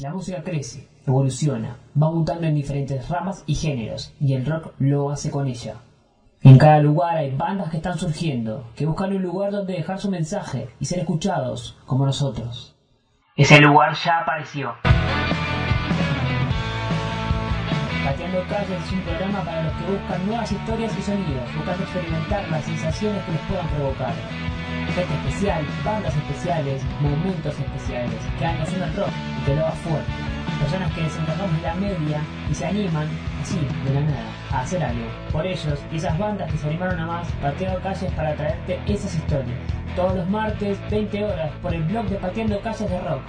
La música crece, evoluciona, va mutando en diferentes ramas y géneros, y el rock lo hace con ella. En cada lugar hay bandas que están surgiendo, que buscan un lugar donde dejar su mensaje y ser escuchados, como nosotros. Ese lugar ya apareció. Pateando Calles es un programa para los que buscan nuevas historias y sonidos, buscando experimentar las sensaciones que les puedan provocar. Gente especial, bandas especiales, momentos especiales, que hagan el rock y que lo haga fuerte. Personas que desencarnamos de la media y se animan, así, de la nada, a hacer algo. Por ellos y esas bandas que se animaron a más, Pateando Calles para traerte esas historias. Todos los martes, 20 horas, por el blog de Pateando Calles de Rock.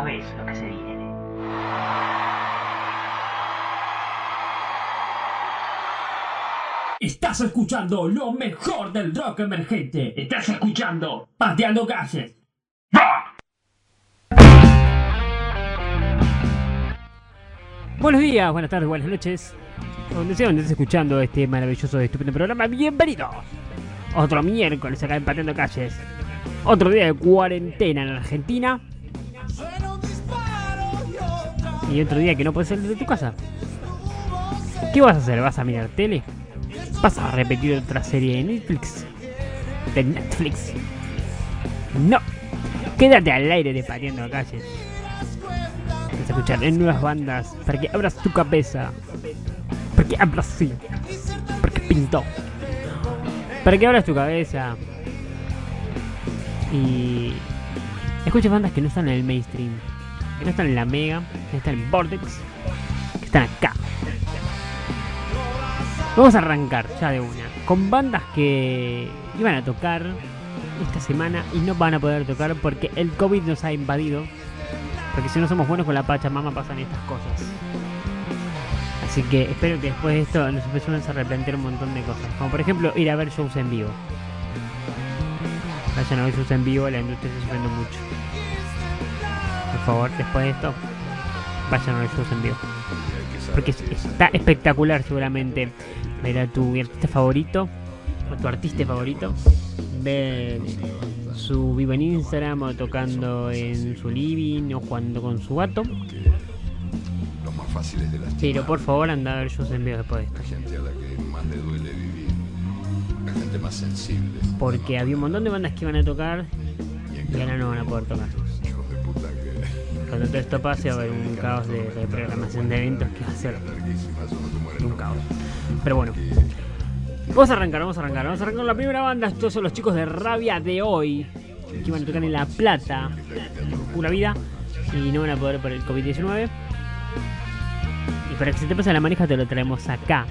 Sabes lo que se viene. Estás escuchando lo mejor del rock emergente. Estás escuchando Pateando Calles. Buenos días, buenas tardes, buenas noches. Donde sea donde estés escuchando este maravilloso y estupendo programa, bienvenidos. Otro miércoles acá en Pateando Calles. Otro día de cuarentena en Argentina. Y otro día que no puedes salir de tu casa. ¿Qué vas a hacer? ¿Vas a mirar tele? ¿Vas a repetir otra serie de Netflix? De Netflix. No. Quédate al aire de Pateando Calles. Vas a escuchar en nuevas bandas para que abras tu cabeza. Para que abras sí. Porque pintó. Para que abras tu cabeza y escuches bandas que no están en el mainstream, que no están en la Mega, que están en Vortex, que están acá. Vamos a arrancar ya de una con bandas que iban a tocar esta semana y no van a poder tocar porque el COVID nos ha invadido. Porque si no somos buenos con la Pachamama pasan estas cosas. Así que espero que después de esto nos empecemos a replantear un montón de cosas. Como por ejemplo ir a ver shows en vivo. Vayan a ver shows en vivo, la industria está sufriendo mucho. Por favor, después de esto, vayan a ver shows en vivo. Porque está espectacular seguramente ver a tu artista favorito, o tu artista favorito, ver su vivo en Instagram o tocando en su living o jugando con su gato. Pero por favor anda a ver shows en vivo después de esto. más sensible. Porque había un montón de bandas que iban a tocar y ahora no van a poder tocar. Cuando todo esto pase va a haber un caos de, programación de eventos que va a ser un caos. Pero bueno. Vamos a arrancar, vamos a arrancar. Vamos a arrancar la primera banda. Estos son los chicos de Rabia de hoy. Que iban a tocar en La Plata. Pura vida. Y no van a poder por el COVID-19. Y para que se te pase la manija te lo traemos acá.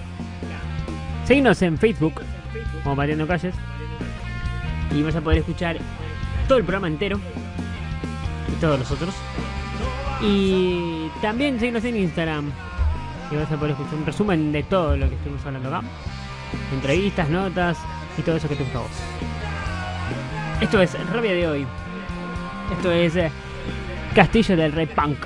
Seguinos en Facebook como Pateando Calles. Y vas a poder escuchar todo el programa entero. Y todos los otros. Y también seguirnos en Instagram. Y vas a poder escuchar un resumen de todo lo que estuvimos hablando acá. Entrevistas, notas y todo eso que te gusta vos. Esto es Rabia de hoy. Esto es eh, Castillo del Rey Punk.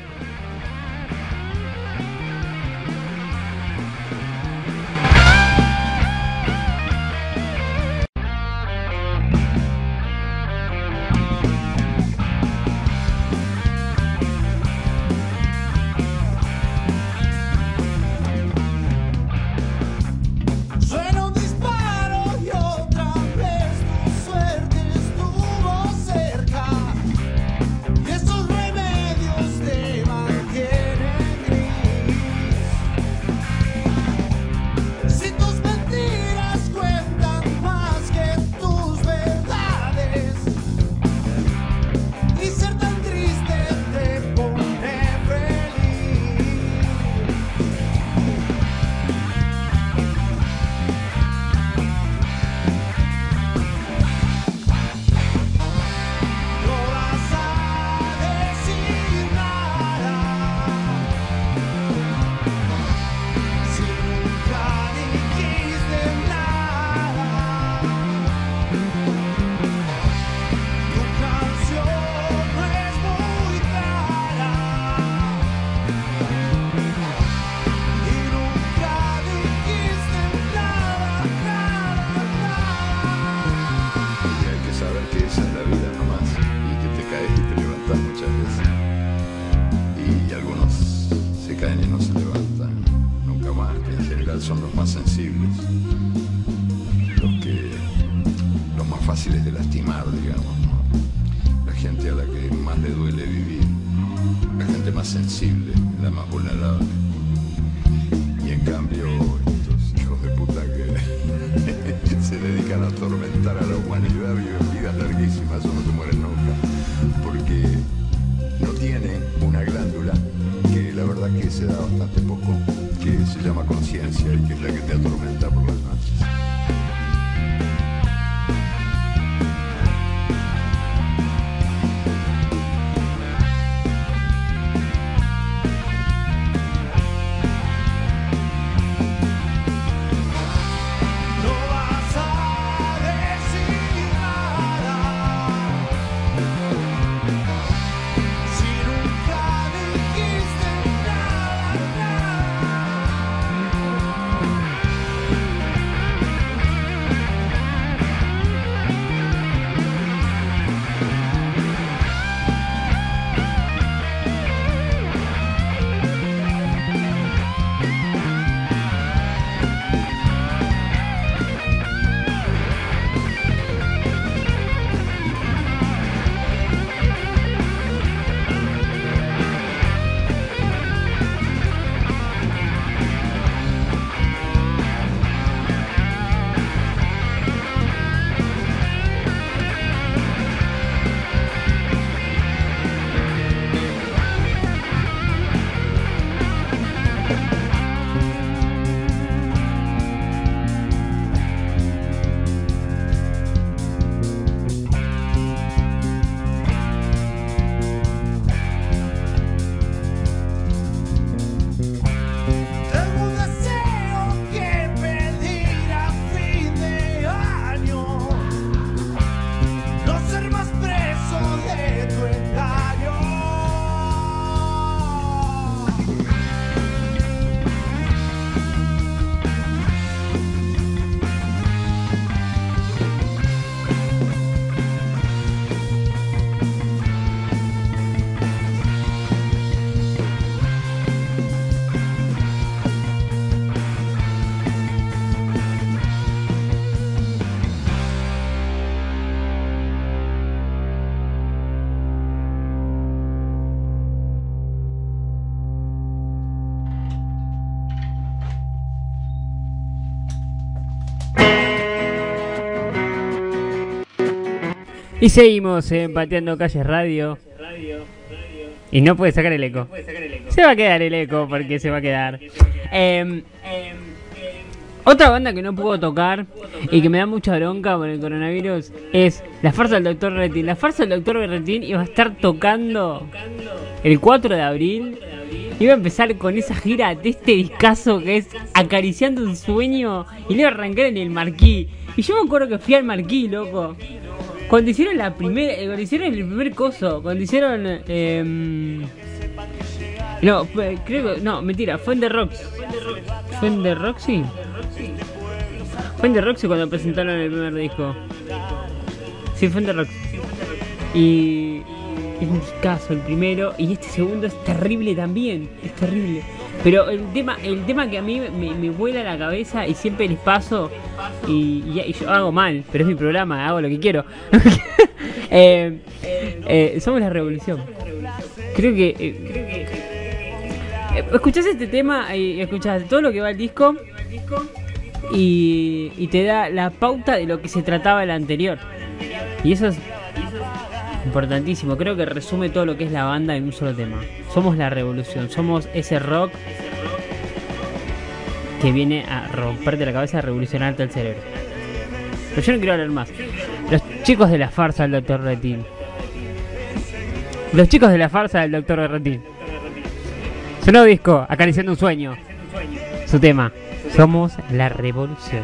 Y seguimos en Pateando Calles Radio. Y no puede sacar el eco. Se va a quedar el eco porque se va a quedar. Em, otra banda que no puedo tocar y que me da mucha bronca por el coronavirus es La Farsa del Doctor Retín. La Farsa del Doctor Retín iba a estar tocando el 4 de abril. Iba a empezar con esa gira de este discazo que es Acariciando un sueño y le iba a arrancar en el marquí. Y yo me acuerdo que fui al marquí, loco. Cuando hicieron la primera, eh, cuando hicieron el primer coso, cuando hicieron, em, no, creo que, no, mentira, fue en The Rocks, fue en The Roxy, fue en The Roxy cuando presentaron el primer disco, sí, fue en The Rocks, y es un discazo el primero, y este segundo es terrible también, es terrible, pero el tema, el tema que a mí me, me vuela la cabeza y siempre les paso, y, yo hago mal, pero es mi programa, hago lo que quiero. Eh, eh, somos la revolución. Creo que. eh, eh, escuchás este tema y escuchás todo lo que va al disco y, y te da la pauta de lo que se trataba el anterior. Y eso es importantísimo. Creo que resume todo lo que es la banda en un solo tema. Somos la revolución, somos ese rock que viene a romperte la cabeza, a revolucionarte el cerebro. Pero yo no quiero hablar más. Los chicos de la farsa del Doctor Retín. Los chicos de la farsa del Doctor Retín. Su nuevo disco, Acariciando un sueño. Su tema, Somos la revolución.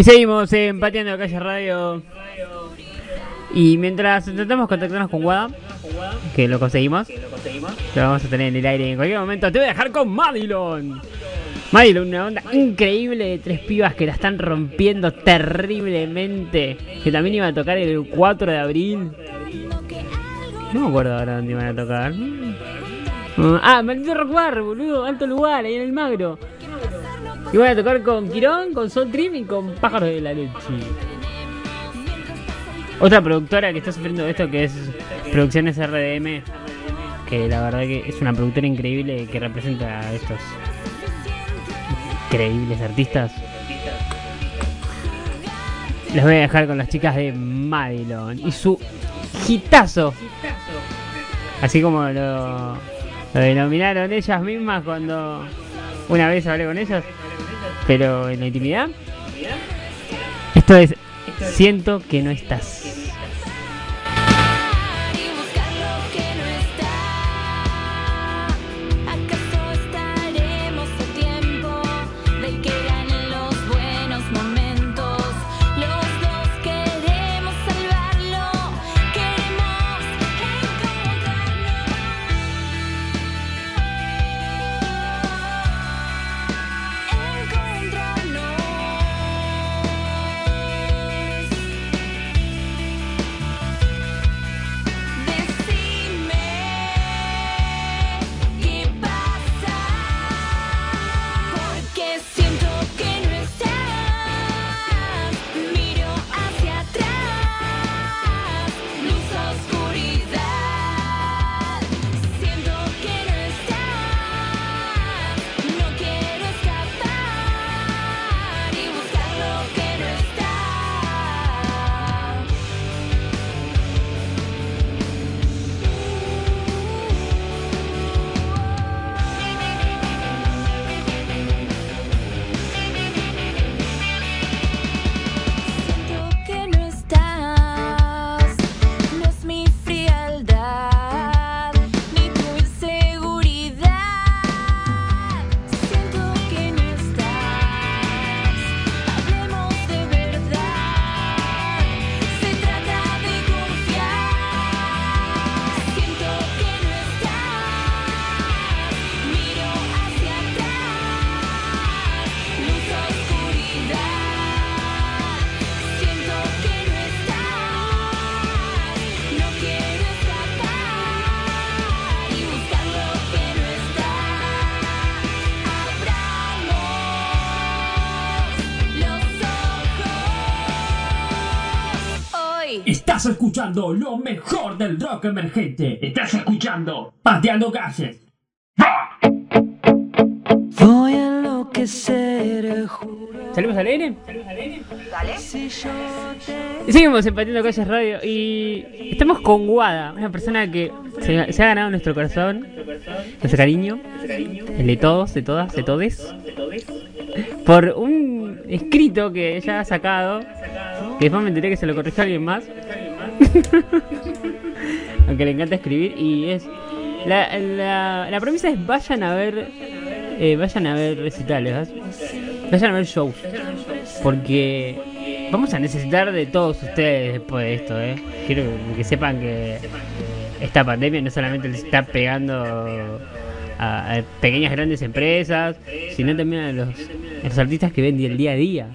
Y seguimos en Pateando Calle Radio. Y mientras intentamos contactarnos con Wada, que lo conseguimos, lo vamos a tener en el aire en cualquier momento. Te voy a dejar con Madilon. Madilon, una onda increíble de tres pibas que la están rompiendo terriblemente. Que también iban a tocar el 4 de abril. No me acuerdo ahora dónde iban a tocar. Mm, Ah, maldito Rock Bar, boludo, alto lugar, ahí en el Magro. Y van a tocar con Quirón, con Soul Dream y con Pájaros de la Leche. Otra productora que está sufriendo esto que es Producciones RDM, que la verdad que es una productora increíble que representa a estos increíbles artistas. Les voy a dejar con las chicas de Madilon y su hitazo. Así como lo denominaron ellas mismas cuando una vez hablé con ellas, pero en la intimidad. Esto es Siento que no estás. Estás escuchando lo mejor del rock emergente. Estás escuchando Pateando Calles. Voy a enloquecer, juro. ¿Salimos al aire? Yo te Y Seguimos en Pateando Calles Radio y estamos con Guada, una persona que se, se ha ganado nuestro corazón, nuestro cariño, el de todos, de todas, de todes, por un escrito que ella ha sacado, que después me enteré que se lo corrigió alguien más, aunque le encanta escribir, y es... La, la, la premisa es vayan a ver eh, vayan a ver recitales, vayan a ver shows, porque vamos a necesitar de todos ustedes después de esto, ¿eh? Quiero que sepan que esta pandemia no solamente les está pegando a, pequeñas grandes empresas, sino también a los, artistas que ven el día a día.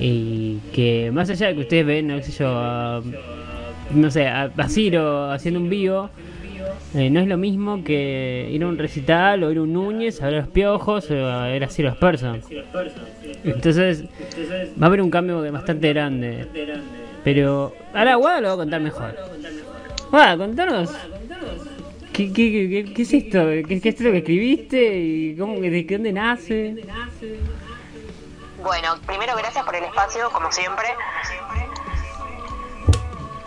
Y que más allá de que ustedes ven, no sé yo, no sé, a, a Ciro haciendo un vivo, eh, no es lo mismo que ir a un recital o ir a un Núñez a ver los piojos o a ver a Ciro Person. Entonces va a haber un cambio bastante grande. Pero ahora Guada lo va a contar mejor. Guada, contanos. ¿Qué, qué, qué, qué- es esto? ¿Qué, es esto que escribiste? ¿Y cómo, de dónde nace? Bueno, primero gracias por el espacio, como siempre.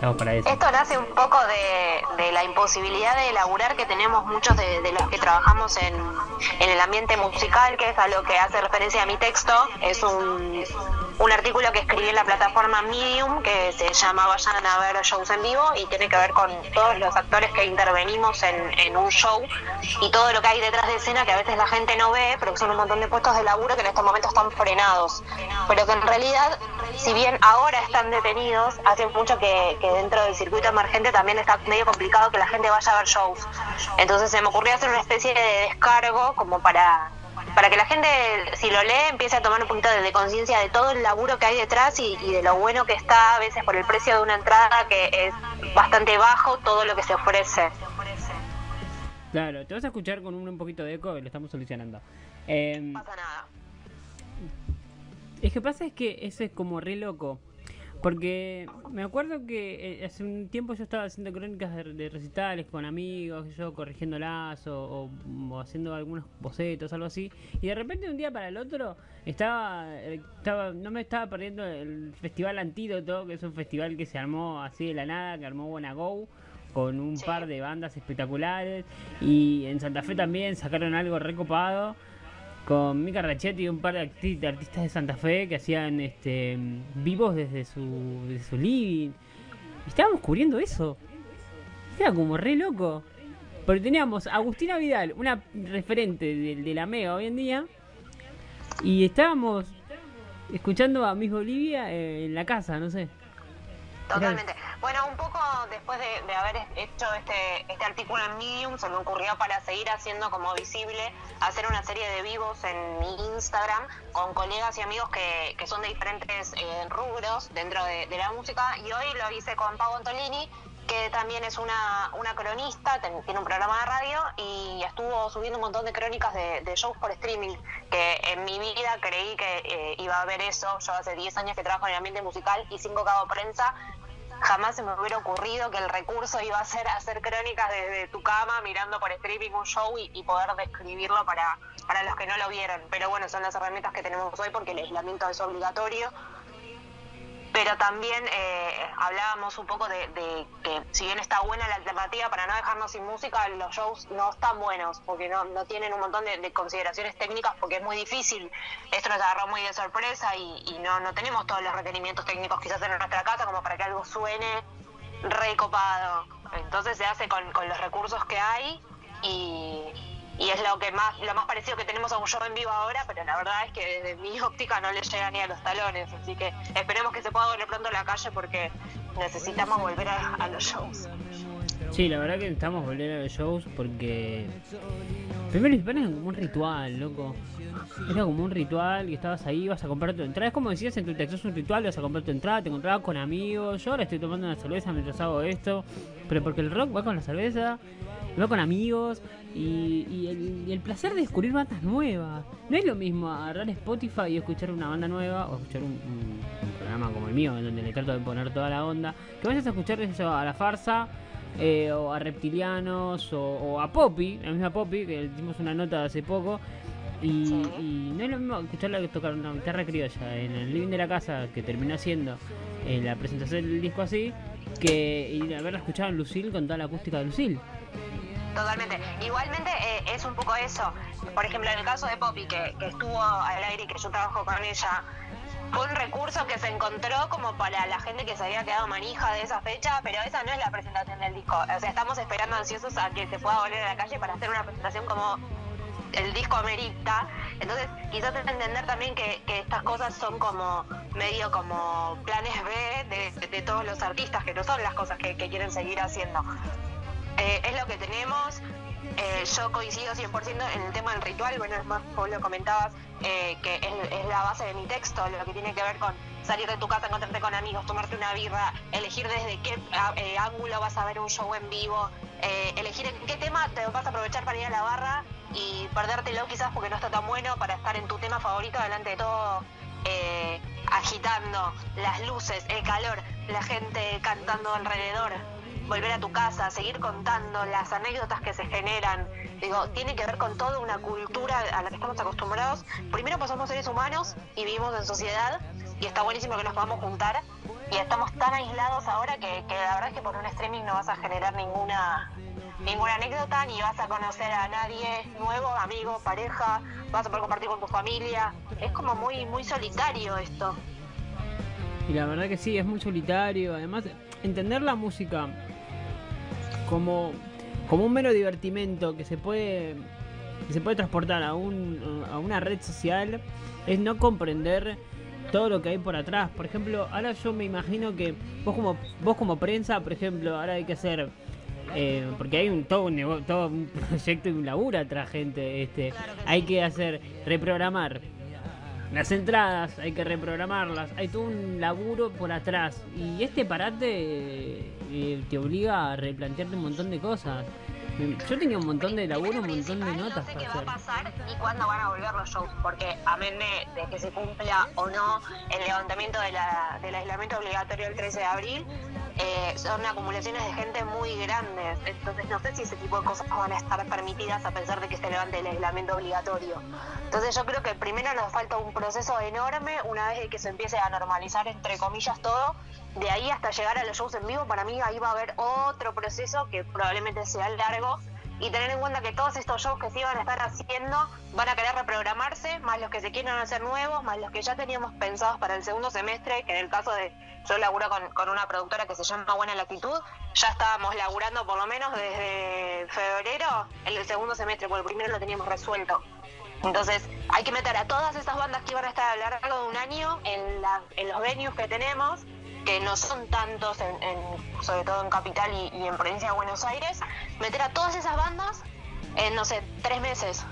Esto nace un poco de, la imposibilidad de laburar que tenemos muchos de, los que trabajamos en, el ambiente musical, que es a lo que hace referencia mi texto. Es un, un artículo que escribí en la plataforma Medium que se llama Vayan a ver shows en vivo y tiene que ver con todos los actores que intervenimos en, un show y todo lo que hay detrás de escena que a veces la gente no ve, pero que son un montón de puestos de laburo que en estos momentos están frenados. Pero que en realidad, si bien ahora están detenidos, hace mucho que dentro del circuito emergente también está medio complicado que la gente vaya a ver shows. Entonces se me ocurrió hacer una especie de descargo como para para que la gente, si lo lee, empiece a tomar un poquito de, de conciencia de todo el laburo que hay detrás y, y de lo bueno que está a veces por el precio de una entrada que es bastante bajo todo lo que se ofrece. Claro, te vas a escuchar con un, un poquito de eco y lo estamos solucionando. Em, No pasa nada. Es que pasa es que ese es como re loco. Porque me acuerdo que eh, hace un tiempo yo estaba haciendo crónicas de, de recitales con amigos, yo corrigiéndolas o, o- o haciendo algunos bocetos, algo así. Y de repente un día para el otro estaba, eh, estaba no me estaba perdiendo el Festival Antídoto, que es un festival que se armó así de la nada, que armó Go con un Sí. par de bandas espectaculares. Y en Santa Fe también sacaron algo recopado con Mika Rachetti y un par de, arti- de artistas de Santa Fe que hacían este vivos desde su, desde su living. Estábamos cubriendo eso. Era como re loco. Porque teníamos a Agustina Vidal, una referente de, de la Mega hoy en día. Y estábamos escuchando a Miss Bolivia eh, en la casa, no sé. Totalmente. Bueno, un poco después de, haber hecho este, este artículo en Medium, se me ocurrió para seguir haciendo como visible, hacer una serie de vivos en mi Instagram con colegas y amigos que, que son de diferentes eh, rubros dentro de, la música. Y hoy lo hice con Pau Antolini, que también es una, una cronista, tiene un programa de radio y estuvo subiendo un montón de crónicas de, shows por streaming, que en mi vida creí que eh, iba a haber eso. Yo hace 10 años que trabajo en el ambiente musical y cinco cabo prensa. Jamás se me hubiera ocurrido que el recurso iba a ser hacer crónicas desde tu cama, mirando por streaming un show y, poder describirlo para, para los que no lo vieron. Pero bueno, son las herramientas que tenemos hoy porque el aislamiento es obligatorio pero también eh, hablábamos un poco de, que si bien está buena la alternativa para no dejarnos sin música, los shows no están buenos porque no, no tienen un montón de, de consideraciones técnicas porque es muy difícil. Esto nos agarró muy de sorpresa y, y no, no tenemos todos los requerimientos técnicos quizás en nuestra casa como para que algo suene recopado. Entonces se hace con, con los recursos que hay y, y es lo que más lo más parecido que tenemos a un show en vivo ahora, pero la verdad es que desde mi óptica no le llega ni a los talones, así que esperemos que se pueda volver pronto a la calle porque necesitamos volver a, los shows. Sí, la verdad que necesitamos volver a los shows porque. Primero era como un ritual, loco. Era como un ritual y estabas ahí, vas a comprar tu entrada. Es como decías en tu texto, es un ritual, vas a comprar tu entrada, te encontrabas con amigos. Yo ahora estoy tomando una cerveza mientras hago esto. Pero porque el rock va con la cerveza, va con amigos y, y el, y el placer de descubrir bandas nuevas. No es lo mismo agarrar Spotify y escuchar una banda nueva o escuchar un, un- un programa como el mío, en donde le trato de poner toda la onda. Que vayas a escuchar eso, a la farsa eh, o a reptilianos o, o a Poppy, la misma Poppy, que hicimos una nota hace poco. Y, Sí. y no es lo mismo escucharla tocar una guitarra criolla en el living de la casa, que terminó siendo eh, la presentación del disco así, que ir a haberla escuchado en Lucille con toda la acústica de Lucille. Totalmente. Igualmente eh, es un poco eso. Por ejemplo, en el caso de Poppy, que, estuvo al aire y que yo trabajo con ella, fue un recurso que se encontró como para la gente que se había quedado manija de esa fecha, pero esa no es la presentación del disco. O sea, estamos esperando ansiosos a que se pueda volver a la calle para hacer una presentación como el disco amerita. Entonces, quizás entender también que, estas cosas son como medio como planes B de, todos los artistas, que no son las cosas que quieren seguir haciendo. Eh, es lo que tenemos. Eh, yo coincido 100% en el tema del ritual. Bueno, es más, vos lo comentabas, eh, que es, la base de mi texto, lo que tiene que ver con salir de tu casa, encontrarte con amigos, tomarte una birra, elegir desde qué a- eh, ángulo vas a ver un show en vivo, eh, elegir en qué tema te vas a aprovechar para ir a la barra y perdértelo quizás porque no está tan bueno para estar en tu tema favorito delante de todo. agitando las luces, el calor, la gente cantando alrededor, volver a tu casa, seguir contando las anécdotas que se generan. Digo, tiene que ver con toda una cultura a la que estamos acostumbrados. Primero pues somos seres humanos y vivimos en sociedad y está buenísimo que nos podamos juntar y estamos tan aislados ahora que, que la verdad es que por un streaming no vas a generar ninguna ninguna anécdota ni vas a conocer a nadie nuevo, amigo, pareja, vas a poder compartir con tu familia. Es como muy muy solitario esto. Y la verdad que sí, es muy solitario. Además, entender la música como, como un mero divertimento que se puede que se puede transportar a, un, a una red social es no comprender todo lo que hay por atrás. Por ejemplo, ahora yo me imagino que vos como vos como prensa, por ejemplo, ahora hay que hacer eh, porque hay un todo un todo un proyecto y un laburo atrás, gente. Este, hay que hacer reprogramar las entradas, hay que reprogramarlas, hay todo un laburo por atrás. Y este parate eh, te obliga a replantearte un montón de cosas. Yo tenía un montón de laburo, un montón de notas No sé qué va a pasar y cuándo van a volver los shows, porque amén de, de que se cumpla o no el levantamiento de la- del aislamiento obligatorio el 13 de abril, eh, son acumulaciones de gente muy grandes. Entonces no sé si ese tipo de cosas van a estar permitidas a pesar de que se levante el aislamiento obligatorio. Entonces yo creo que primero nos falta un proceso enorme, una vez de que se empiece a normalizar entre comillas todo, de ahí hasta llegar a los shows en vivo, para mí ahí va a haber otro proceso que probablemente sea largo y tener en cuenta que todos estos shows que se iban a estar haciendo van a querer reprogramarse, más los que se quieran hacer nuevos, más los que ya teníamos pensados para el segundo semestre, que en el caso de yo laburo con, una productora que se llama Buena Latitud, ya estábamos laburando por lo menos desde febrero en el segundo semestre, porque el primero lo teníamos resuelto. Entonces hay que meter a todas esas bandas que iban a estar a lo largo de un año en, la- en los venues que tenemos, que no son tantos, en, en- sobre todo en Capital y, en Provincia de Buenos Aires, meter a todas esas bandas en, no sé, tres meses.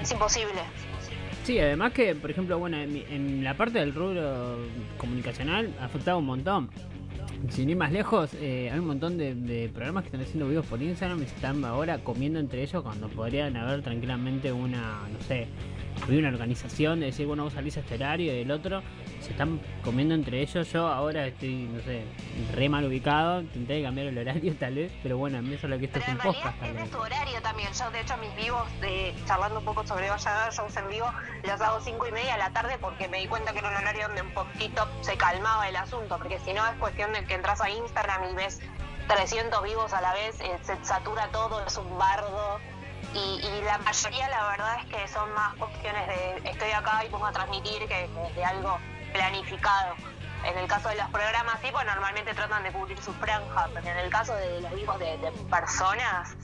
Es imposible. Sí, además que, por ejemplo, bueno, en, en la parte del rubro comunicacional ha afectado un montón. Sin ir más lejos, eh, hay un montón de, de programas que están haciendo videos por Instagram y están ahora comiendo entre ellos cuando podrían haber tranquilamente una, no sé, una organización de decir, bueno, vos salís a este horario y el otro, se están comiendo entre ellos. Yo ahora estoy, no sé, re mal ubicado, intenté cambiar el horario tal vez, pero bueno, mí eso es lo que esto Pero es un en podcast tal de vez. tu horario también. Yo, de hecho, mis vivos, de, charlando un poco sobre haber shows en vivo, los hago cinco y media de la tarde porque me di cuenta que era un horario donde un poquito se calmaba el asunto. Porque si no, es cuestión de que entras a Instagram y ves 300 vivos a la vez, eh, se satura todo, es un bardo. Y, y la mayoría, la verdad, es que son más cuestiones de estoy acá y pongo a transmitir que, que de algo planificado. En el caso de los programas, sí, pues normalmente tratan de cubrir su franja, pero en el caso de los vivos de, personas,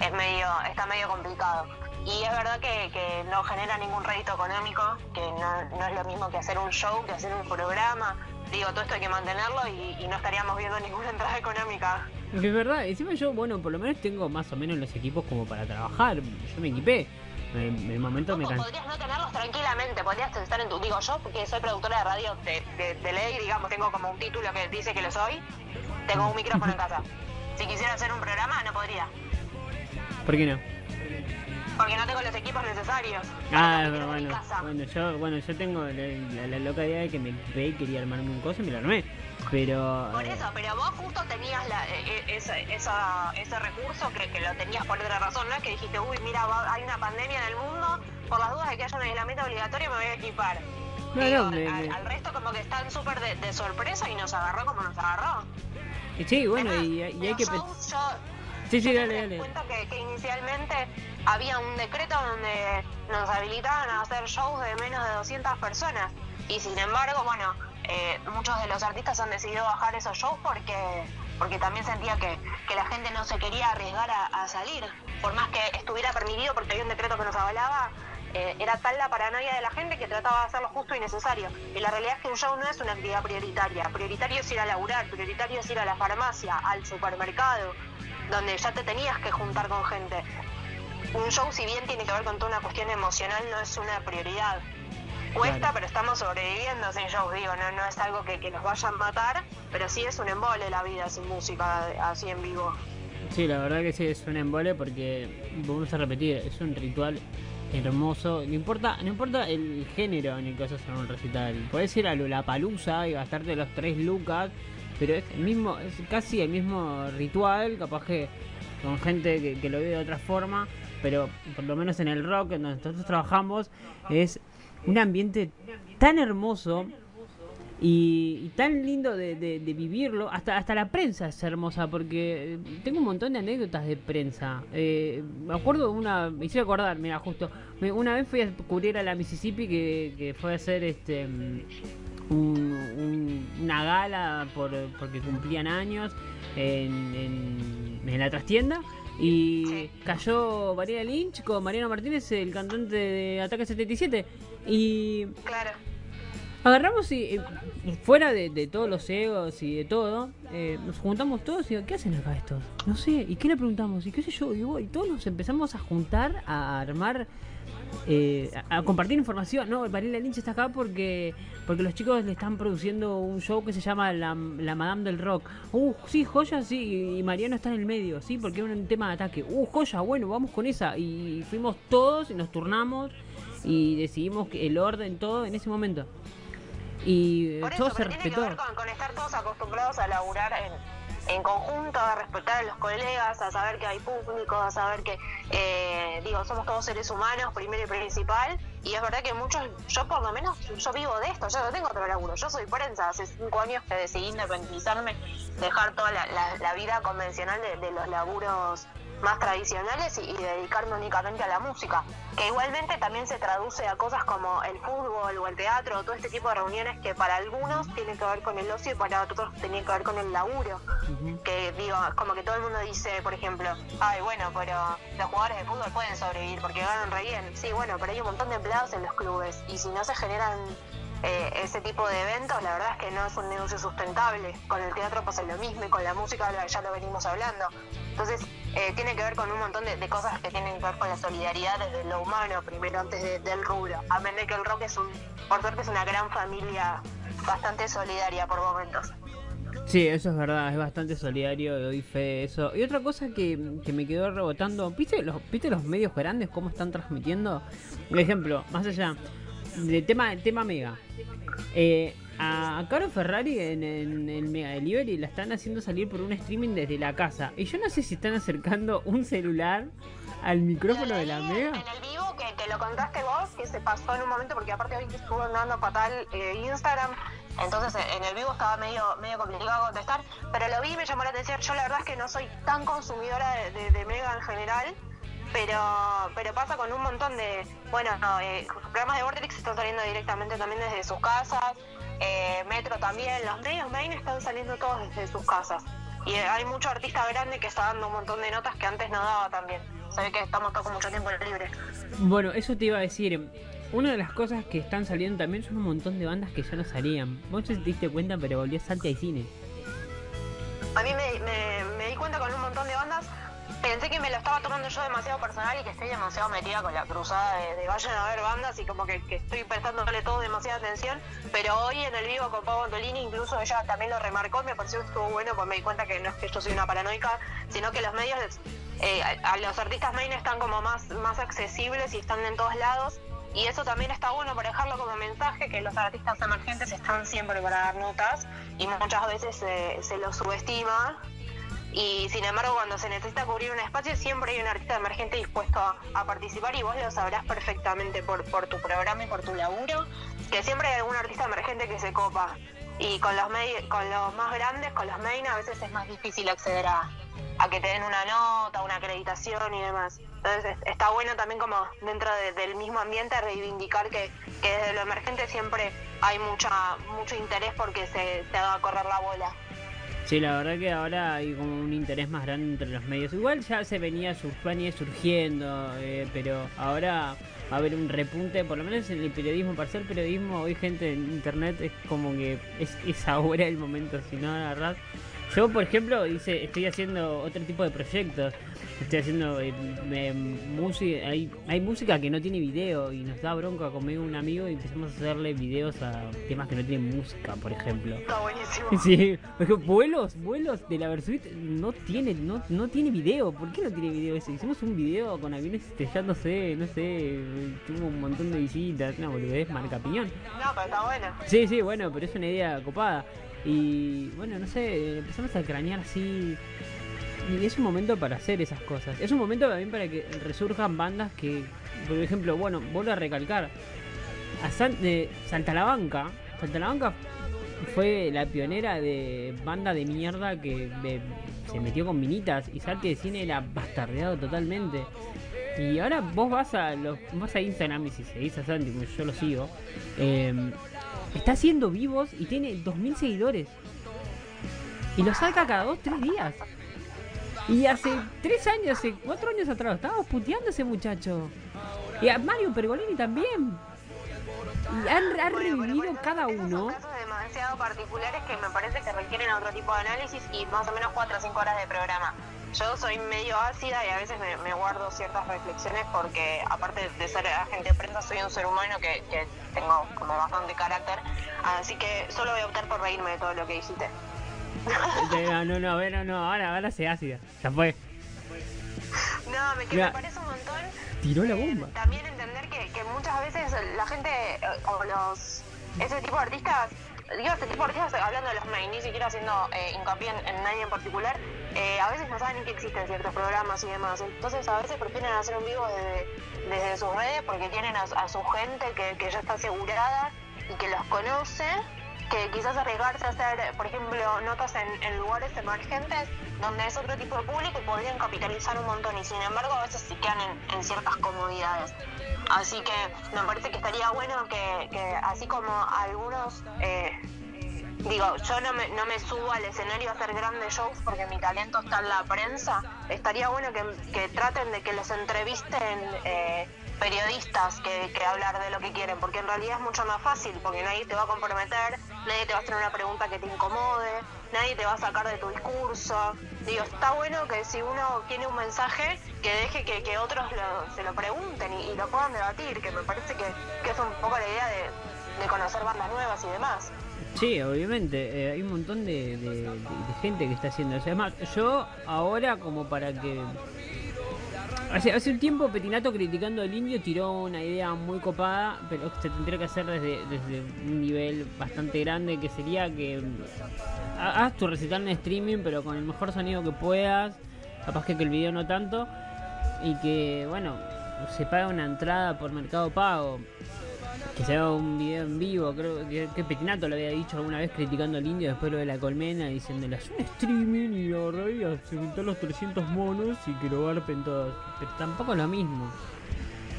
es medio, está medio complicado. Y es verdad que, no genera ningún rédito económico, que no, es lo mismo que hacer un show, que hacer un programa. digo, todo esto hay que mantenerlo y, y no estaríamos viendo ninguna entrada económica. Es verdad, encima yo, bueno, por lo menos tengo más o menos los equipos como para trabajar. Yo me equipé. En el momento me cansé. podrías no tenerlos tranquilamente, podrías estar en tu... Digo, yo, porque soy productora de radio de, de, de ley, digamos, tengo como un título que dice que lo soy, tengo un micrófono en casa. Si quisiera hacer un programa, no podría, ¿Por qué no? porque no tengo los equipos necesarios. Ah, bueno, bueno, yo, bueno, yo tengo la, la- la loca idea de que me equipé y quería armarme un coso y me lo armé. Pero. Por eh, eso, pero vos justo tenías la, e- e- ese, esa- ese recurso que, que lo tenías por otra razón, no es que dijiste, uy, mira, va- hay una pandemia en el mundo, por las dudas de que haya un aislamiento obligatorio me voy a equipar. No, Digo, no, me- al, me- al resto como que están súper de, de sorpresa y nos agarró como nos agarró. Sí, bueno, y, y hay que. shows, yo, Sí, sí, dale, dale. cuento que, que inicialmente había un decreto donde nos habilitaban a hacer shows de menos de 200 personas y sin embargo, bueno, eh, muchos de los artistas han decidido bajar esos shows porque porque también sentía que, que la gente no se quería arriesgar a, salir, por más que estuviera permitido porque había un decreto que nos avalaba. eh, era tal la paranoia de la gente que trataba de hacerlo justo y necesario. Y la realidad es que un show no es una actividad prioritaria. Prioritario es ir a laburar, prioritario es ir a la farmacia, al supermercado, donde ya te tenías que juntar con gente. Un show, si bien tiene que ver con toda una cuestión emocional, no es una prioridad. Cuesta, Claro. pero estamos sobreviviendo sin shows, digo, no, no es algo que, que nos vaya a matar, pero sí es un embole la vida sin música, así en vivo. Sí, la verdad que sí, es un embole porque, vamos a repetir, es un ritual hermoso. No importa, no importa el género ni cosas en un recital. Puedes ir a la palusa y gastarte los tres lucas, pero es el mismo, es casi el mismo ritual, capaz que con gente que, que lo ve de otra forma, pero por lo menos en el rock, en donde nosotros trabajamos, es un ambiente tan hermoso y, y tan lindo de, de- de vivirlo. Hasta, hasta la prensa es hermosa porque eh, tengo un montón de anécdotas de prensa. Eh, me acuerdo una, me hice acordar, mira, justo. me- una vez fui a cubrir a la Mississippi que, que fue a hacer este un- un- una gala por, porque cumplían años en, en, en la trastienda. Y cayó María Lynch con Mariano Martínez, el cantante de Ataque 77. Y Claro. Agarramos y, fuera de, de todos los egos y de todo, eh, nos juntamos todos y digo, ¿qué hacen acá estos? No sé, ¿y qué le preguntamos? ¿Y qué sé yo? Y, y todos nos empezamos a juntar, a armar, eh, a, a compartir información. No, Varela Lynch está acá porque porque los chicos le están produciendo un show que se llama La, la Madame del Rock. Uh, sí, joya, sí, y Mariano está en el medio, sí, porque es un tema de ataque. Uh, joya, bueno, vamos con esa. Y fuimos todos y nos turnamos y decidimos que el orden, todo en ese momento. Y eh, Por eso, todo se pero tiene que respetó. ver con, con estar todos acostumbrados a laburar en, en conjunto, a respetar a los colegas, a saber que hay público, a saber que, eh, digo, somos todos seres humanos, primero y principal. Y es verdad que muchos, yo por lo menos, yo vivo de esto, yo no tengo otro laburo. Yo soy prensa, hace cinco años que decidí independizarme, dejar toda la, la- la vida convencional de, de los laburos más tradicionales y, y dedicarme únicamente a la música, que igualmente también se traduce a cosas como el fútbol o el teatro, todo este tipo de reuniones que para algunos tienen que ver con el ocio y para otros tienen que ver con el laburo. Que digo, como que todo el mundo dice, por ejemplo, ay, bueno, pero los jugadores de fútbol pueden sobrevivir porque ganan re bien. Sí, bueno, pero hay un montón de empleados en los clubes y si no se generan eh, ese tipo de eventos, la verdad es que no es un negocio sustentable. Con el teatro pasa lo mismo y con la música ya lo venimos hablando. Entonces, eh, tiene que ver con un montón de, cosas que tienen que ver con la solidaridad desde lo humano, primero antes de- del rubro. Amén de que el rock es un, por suerte es una gran familia bastante solidaria por momentos. Sí, eso es verdad, es bastante solidario, doy fe de eso. Y otra cosa que, que me quedó rebotando, ¿viste los, ¿viste los medios grandes cómo están transmitiendo? Por ejemplo, más allá del tema, tema Mega. Eh, a Caro Ferrari en, en el Mega Delivery la están haciendo salir por un streaming desde la casa. Y yo no sé si están acercando un celular al micrófono de la Mega. En el vivo que, que lo contaste vos, que se pasó en un momento, porque aparte hoy estuvo andando fatal eh, Instagram, entonces eh, en el vivo estaba medio medio complicado contestar, pero lo vi y me llamó la atención. Yo la verdad es que no soy tan consumidora de, de- de Mega en general, pero pero pasa con un montón de, bueno, no, eh, programas de Vortex están saliendo directamente también desde sus casas, eh, Metro también, los medios main están saliendo todos desde sus casas. Y hay mucho artista grande que está dando un montón de notas que antes no daba también. Se ve que estamos todos con mucho tiempo libre. Bueno, eso te iba a decir. una de las cosas que están saliendo también son un montón de bandas que ya no salían. Vos te diste cuenta, pero volvió Santi al cine. A mí me, me- me di cuenta con un montón de bandas. Pensé que me lo estaba tomando yo demasiado personal y que estoy demasiado metida con la cruzada de, de vayan a ver bandas y como que, que estoy prestándole todo demasiada atención. Pero hoy en el vivo con Pau Antolini incluso ella también lo remarcó me pareció que estuvo bueno pues me di cuenta que no es que yo soy una paranoica, sino que los medios, eh, a, los artistas main están como más, más accesibles y están en todos lados. Y eso también está bueno para dejarlo como mensaje, que los artistas emergentes están siempre para dar notas y muchas veces se- se los subestima. Y sin embargo, cuando se necesita cubrir un espacio, siempre hay un artista emergente dispuesto a, participar y vos lo sabrás perfectamente por, por tu programa y por tu laburo, que siempre hay algún artista emergente que se copa. Y con los, con los más grandes, con los main, a veces es más difícil acceder a, a que te den una nota, una acreditación y demás. Entonces es- está bueno también como dentro de- del mismo ambiente reivindicar que, que desde lo emergente siempre hay mucha mucho interés porque se, se haga correr la bola. Sí, la verdad que ahora hay como un interés más grande entre los medios. Igual ya se venía sur, venía surgiendo, eh, pero ahora va a haber un repunte, por lo menos en el periodismo, para ser periodismo, hoy gente en internet es como que es, ahora el momento, si no agarrás. Yo, por ejemplo, hice, estoy haciendo otro tipo de proyectos. Estoy haciendo eh, eh, música, hay, hay música que no tiene video y nos da bronca conmigo un amigo y empezamos a hacerle videos a temas que no tienen música, por ejemplo. Está buenísimo. Sí, vuelos, vuelos de la Versuit no tiene, no, no tiene video. ¿Por qué no tiene video ese? Hicimos un video con aviones estrellándose, no sé, tuvo un montón de visitas, una boludez, marca piñón. No, pero está bueno. Sí, sí, bueno, pero es una idea copada. Y bueno, no sé, empezamos a cranear así. Y es un momento para hacer esas cosas. Es un momento también para que resurjan bandas que, por ejemplo, bueno, vuelvo a recalcar. A San- de Saltalabanca, Saltalabanca fue la pionera de banda de mierda que de- se metió con minitas y Salte de Cine era bastardeado totalmente. Y ahora vos vas a los vas a Instagram y si seguís a Santi, yo lo sigo, eh, está haciendo vivos y tiene 2000 seguidores. Y lo saca cada 2, 3 días. Y hace 3 años, hace 4 años atrás, estábamos puteando a ese muchacho. Y a Mario Pergolini también. Y han, han revivido cada uno. Son casos demasiado particulares que me parece que requieren otro tipo de análisis y más o menos 4 o 5 horas de programa. Yo soy medio ácida y a veces me, me guardo ciertas reflexiones porque aparte de ser agente de prensa soy un ser humano que, que tengo como bastante carácter. Así que solo voy a optar por reírme de todo lo que dijiste. No, no, no, ver, no, no, ahora, ahora se ácida. Ya fue. No, me, que Mira, me parece un montón. tiró la eh, bomba. También entender que, que muchas veces la gente eh, o los ese tipo de artistas, digo este tipo de artistas hablando de los main, ni siquiera haciendo eh, hincapié en, en nadie en particular, eh, a veces no saben ni que existen ciertos programas y demás. Entonces a veces prefieren hacer un vivo desde, desde sus redes porque tienen a, a su gente que, que ya está asegurada y que los conoce que quizás arriesgarse a hacer, por ejemplo, notas en, lugares emergentes donde es otro tipo de público y podrían capitalizar un montón y sin embargo a veces se quedan en, en ciertas comodidades. Así que me parece que estaría bueno que, que así como algunos, eh, digo, yo no me, no me subo al escenario a hacer grandes shows porque mi talento está en la prensa, estaría bueno que, que traten de que los entrevisten eh, periodistas que, que hablar de lo que quieren, porque en realidad es mucho más fácil, porque nadie te va a comprometer, nadie te va a hacer una pregunta que te incomode, nadie te va a sacar de tu discurso. Digo, está bueno que si uno tiene un mensaje, que deje que, que otros lo- se lo pregunten y, lo puedan debatir, que me parece que, que es un poco la idea de, de conocer bandas nuevas y demás. Sí, obviamente, eh, hay un montón de gente que está haciendo eso. Además, yo ahora como para que... Hace, hace un tiempo Petinato criticando al indio tiró una idea muy copada, pero se tendría que hacer desde, desde un nivel bastante grande, que sería que mm, ha- haz tu recital en streaming, pero con el mejor sonido que puedas, capaz que, que el video no tanto, y que, bueno, se paga una entrada por mercado pago que se haga un video en vivo, creo que, que Petinato lo había dicho alguna vez criticando al indio después lo de la colmena, diciéndole haz un streaming y la verdad se juntar los 300 monos y que lo garpen todos. Pero tampoco es lo mismo.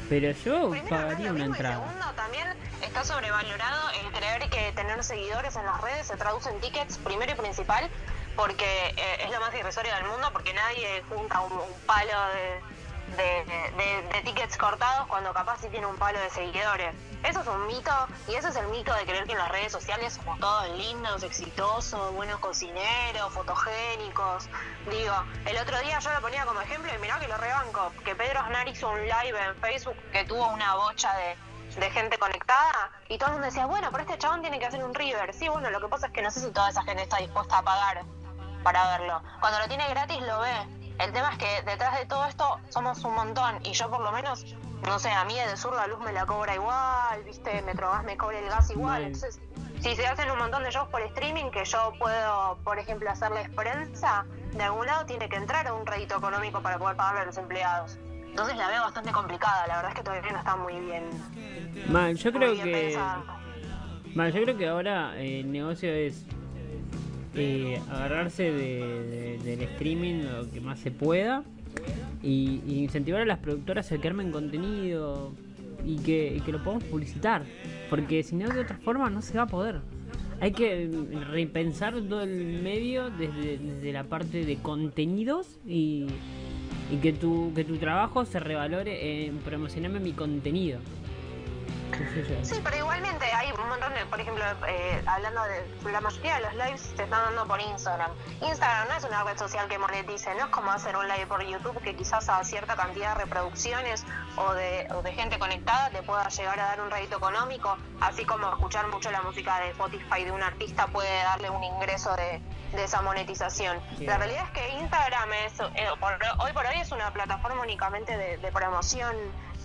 Pero yo Primero, pagaría lo una y entrada. segundo, también está sobrevalorado el creer que tener seguidores en las redes se traduce en tickets, primero y principal, porque eh, es lo más irrisorio del mundo, porque nadie junta un, un palo de, de, tickets cortados cuando capaz sí tiene un palo de seguidores. Eso es un mito y eso es el mito de creer que en las redes sociales somos todos lindos, exitosos, buenos cocineros, fotogénicos. Digo, el otro día yo lo ponía como ejemplo y mirá que lo rebanco, que Pedro Aznar hizo un live en Facebook que tuvo una bocha de, de gente conectada y todo el mundo decía, bueno, pero este chabón tiene que hacer un River. Sí, bueno, lo que pasa es que no sé si toda esa gente está dispuesta a pagar para verlo. Cuando lo tiene gratis lo ve. El tema es que detrás de todo esto somos un montón y yo por lo menos, no sé, a mí de sur la luz me la cobra igual, viste, Metrogas me cobra el gas igual. Entonces, si se hacen un montón de shows por streaming que yo puedo, por ejemplo, hacerles prensa, de algún lado tiene que entrar a un rédito económico para poder pagarle a los empleados. Entonces la veo bastante complicada, la verdad es que todavía no está muy bien. Mal, yo creo que. Mal, yo creo que ahora el negocio es eh, agarrarse de- de- del streaming lo que más se pueda y, incentivar a las productoras a que armen contenido y que, que lo podamos publicitar. Porque si no, de otra forma no se va a poder. Hay que repensar todo el medio desde, desde la parte de contenidos y, y que, tu, que tu trabajo se revalore en promocionarme mi contenido. Sí, pero igualmente hay un montón de, por ejemplo, eh, hablando de la mayoría de los lives se están dando por Instagram. Instagram no es una red social que monetice, no es como hacer un live por YouTube que quizás a cierta cantidad de reproducciones o de, o de gente conectada te pueda llegar a dar un rédito económico, así como escuchar mucho la música de Spotify de un artista puede darle un ingreso de, de esa monetización. Sí. La realidad es que Instagram es, eh, por- hoy por hoy es una plataforma únicamente de, de promoción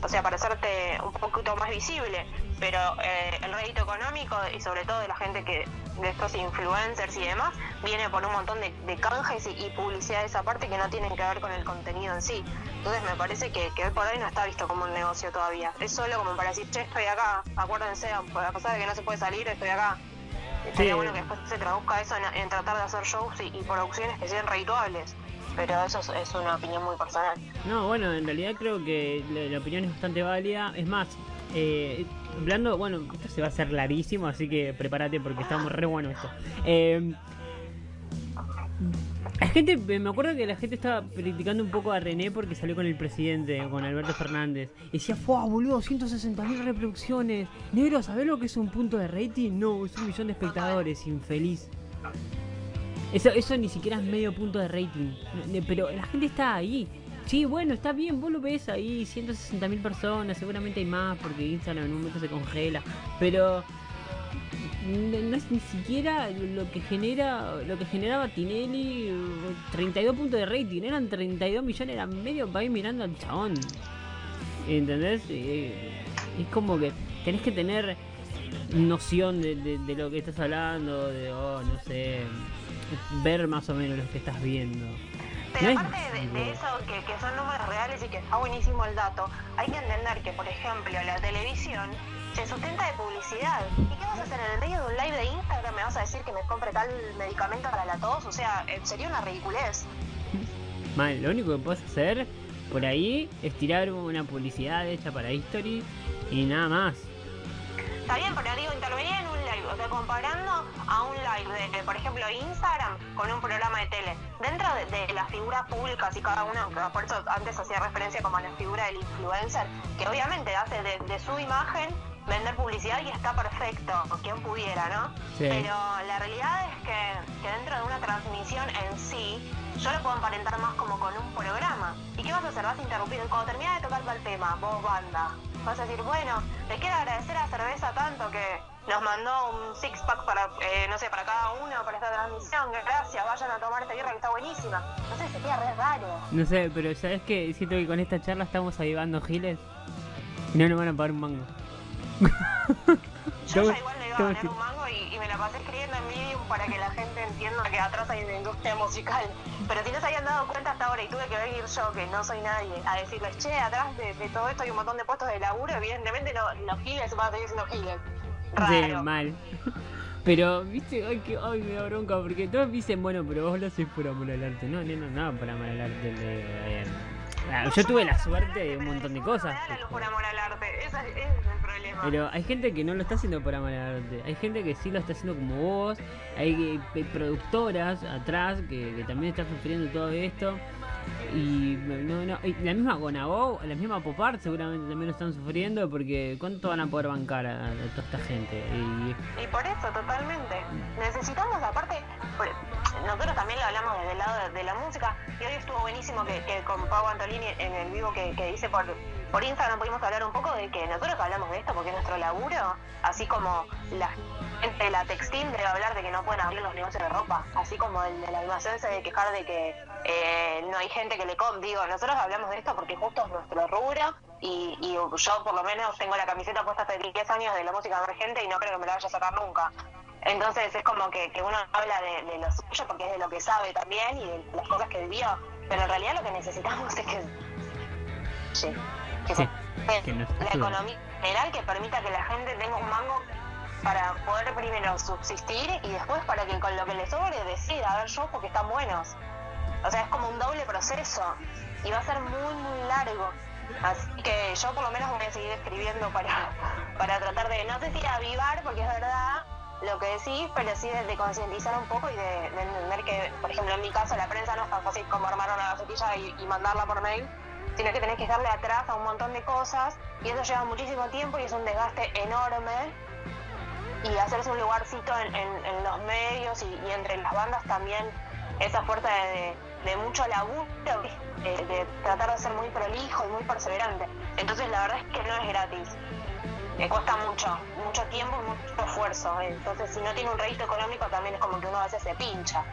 o sea, para hacerte un poquito más visible, pero eh, el rédito económico y sobre todo de la gente que, de estos influencers y demás, viene por un montón de, de canjes y, y publicidades aparte que no tienen que ver con el contenido en sí. Entonces me parece que, que hoy por hoy no está visto como un negocio todavía. Es solo como para decir, che, estoy acá, acuérdense, a pesar de que no se puede salir, estoy acá. Estaría Sí. bueno que después se traduzca eso en, en tratar de hacer shows y, y producciones que sean redituables. Pero eso es, una opinión muy personal. No, bueno, en realidad creo que la, opinión es bastante válida. Es más, eh, hablando, bueno, esto se va a hacer larguísimo, así que prepárate porque está muy re bueno esto. Eh, la gente, me acuerdo que la gente estaba criticando un poco a René porque salió con el presidente, con Alberto Fernández. Y decía, ¡fua, boludo! 160.000 reproducciones. Negro, ¿sabés lo que es un punto de rating? No, es un millón de espectadores, infeliz. Eso, eso ni siquiera es medio punto de rating. Pero la gente está ahí. Sí, bueno, está bien, vos lo ves ahí, 160.000 personas, seguramente hay más porque Instagram en un momento se congela. Pero no, es ni siquiera lo que genera lo que generaba Tinelli, eh, 32 puntos de rating, eran 32 millones, era medio país mirando al chabón. ¿Entendés? Eh, es como que tenés que tener noción de, de- de lo que estás hablando, de, oh, no sé, ver más o menos lo que estás viendo. Pero No es aparte de, de eso, que, que son números reales y que está buenísimo el dato, hay que entender que, por ejemplo, la televisión se sustenta de publicidad. ¿Y qué vas a hacer en el medio de un live de Instagram? ¿Me vas a decir que me compre tal medicamento para la tos? O sea, eh, sería una ridiculez. Mal, lo único que puedes hacer por ahí es tirar una publicidad hecha para History y nada más. Está bien, pero digo, intervenir en un live, o sea, comparando a un live de, por ejemplo, Instagram con un programa de tele. Dentro de, de las figuras públicas y cada que por eso antes hacía referencia como a la figura del influencer, que obviamente hace de su imagen vender publicidad y está perfecto, quien pudiera, ¿no? Sí. Pero la realidad es que, que dentro de una transmisión en sí, yo lo puedo emparentar más como con un programa. ¿Y qué vas a hacer? Vas a interrumpir. Cuando termina de tocar tal tema, vos banda, vas a decir, bueno, le quiero agradecer a Cerveza tanto que nos mandó un six pack para, eh, no sé, para cada uno para esta transmisión. Gracias, vayan a tomar esta birra que está buenísima. No sé, se queda re raro. No sé, pero ¿sabes qué? Siento que con esta charla estamos avivando giles y no nos van a pagar un mango. Yo ya igual le iba a poner un mango y, y me la pasé escribiendo en Medium para que la gente entienda que atrás hay una industria musical. Pero si no se habían dado cuenta hasta ahora y tuve que venir yo, que no soy nadie, a decirles, che, atrás de, de todo esto hay un montón de puestos de laburo, evidentemente no, los giles van a seguir siendo giles. Sí, Raro. mal. Pero, viste, ay, que, ay, me da bronca porque todos dicen, bueno, pero vos lo haces por amor al arte. No, no, no, no, por amor al arte. le- eh, ah, yo tuve la suerte de un montón de cosas. Por amor al arte, ese, ese es el problema. Pero hay gente que no lo está haciendo por amor al arte. Hay gente que sí lo está haciendo como vos. Hay, eh, productoras atrás que, que también están sufriendo todo esto. Y no, no, y la misma Gonagó, la misma Popar seguramente también lo están sufriendo porque ¿cuánto van a poder bancar a, toda esta gente? Y por eso, totalmente. Necesitamos, aparte, nosotros también lo hablamos desde el lado de, de la música, y hoy estuvo buenísimo que, con Pau Antolini en el vivo que, que hice por, por Instagram pudimos hablar un poco de que nosotros hablamos de esto porque es nuestro laburo, así como la gente de la textil debe hablar de que no pueden abrir los negocios de ropa, así como el del almacén se debe quejar de que eh, no hay gente que le com digo, nosotros hablamos de esto porque justo es nuestro rubro y, y yo por lo menos tengo la camiseta puesta hace 10 años de la música emergente y no creo que me la vaya a sacar nunca. Entonces es como que, que uno habla de, de lo suyo porque es de lo que sabe también y de las cosas que vivió, pero en realidad lo que necesitamos es que, sí, que, Sí, se- que nos la economía general que permita que la gente tenga un mango para poder primero subsistir y después para que con lo que le sobre decida, a ver yo porque están buenos. O sea, es como un doble proceso y va a ser muy, muy largo. Así que yo por lo menos voy a seguir escribiendo para, para tratar de, no sé si avivar, porque es verdad lo que decís, pero sí de, concientizar un poco y de, de entender que, por ejemplo, en mi caso la prensa no es tan fácil como armar una gacetilla y, mandarla por mail, sino que tenés que darle atrás a un montón de cosas y eso lleva muchísimo tiempo y es un desgaste enorme y hacerse un lugarcito en, en- en los medios y, entre las bandas también esa fuerza de mucho laburo, de, de tratar de ser muy prolijo y muy perseverante. Entonces la verdad es que no es gratis. Me cuesta mucho, mucho tiempo y mucho esfuerzo. Entonces si no tiene un rédito económico también es como que uno a veces se pincha.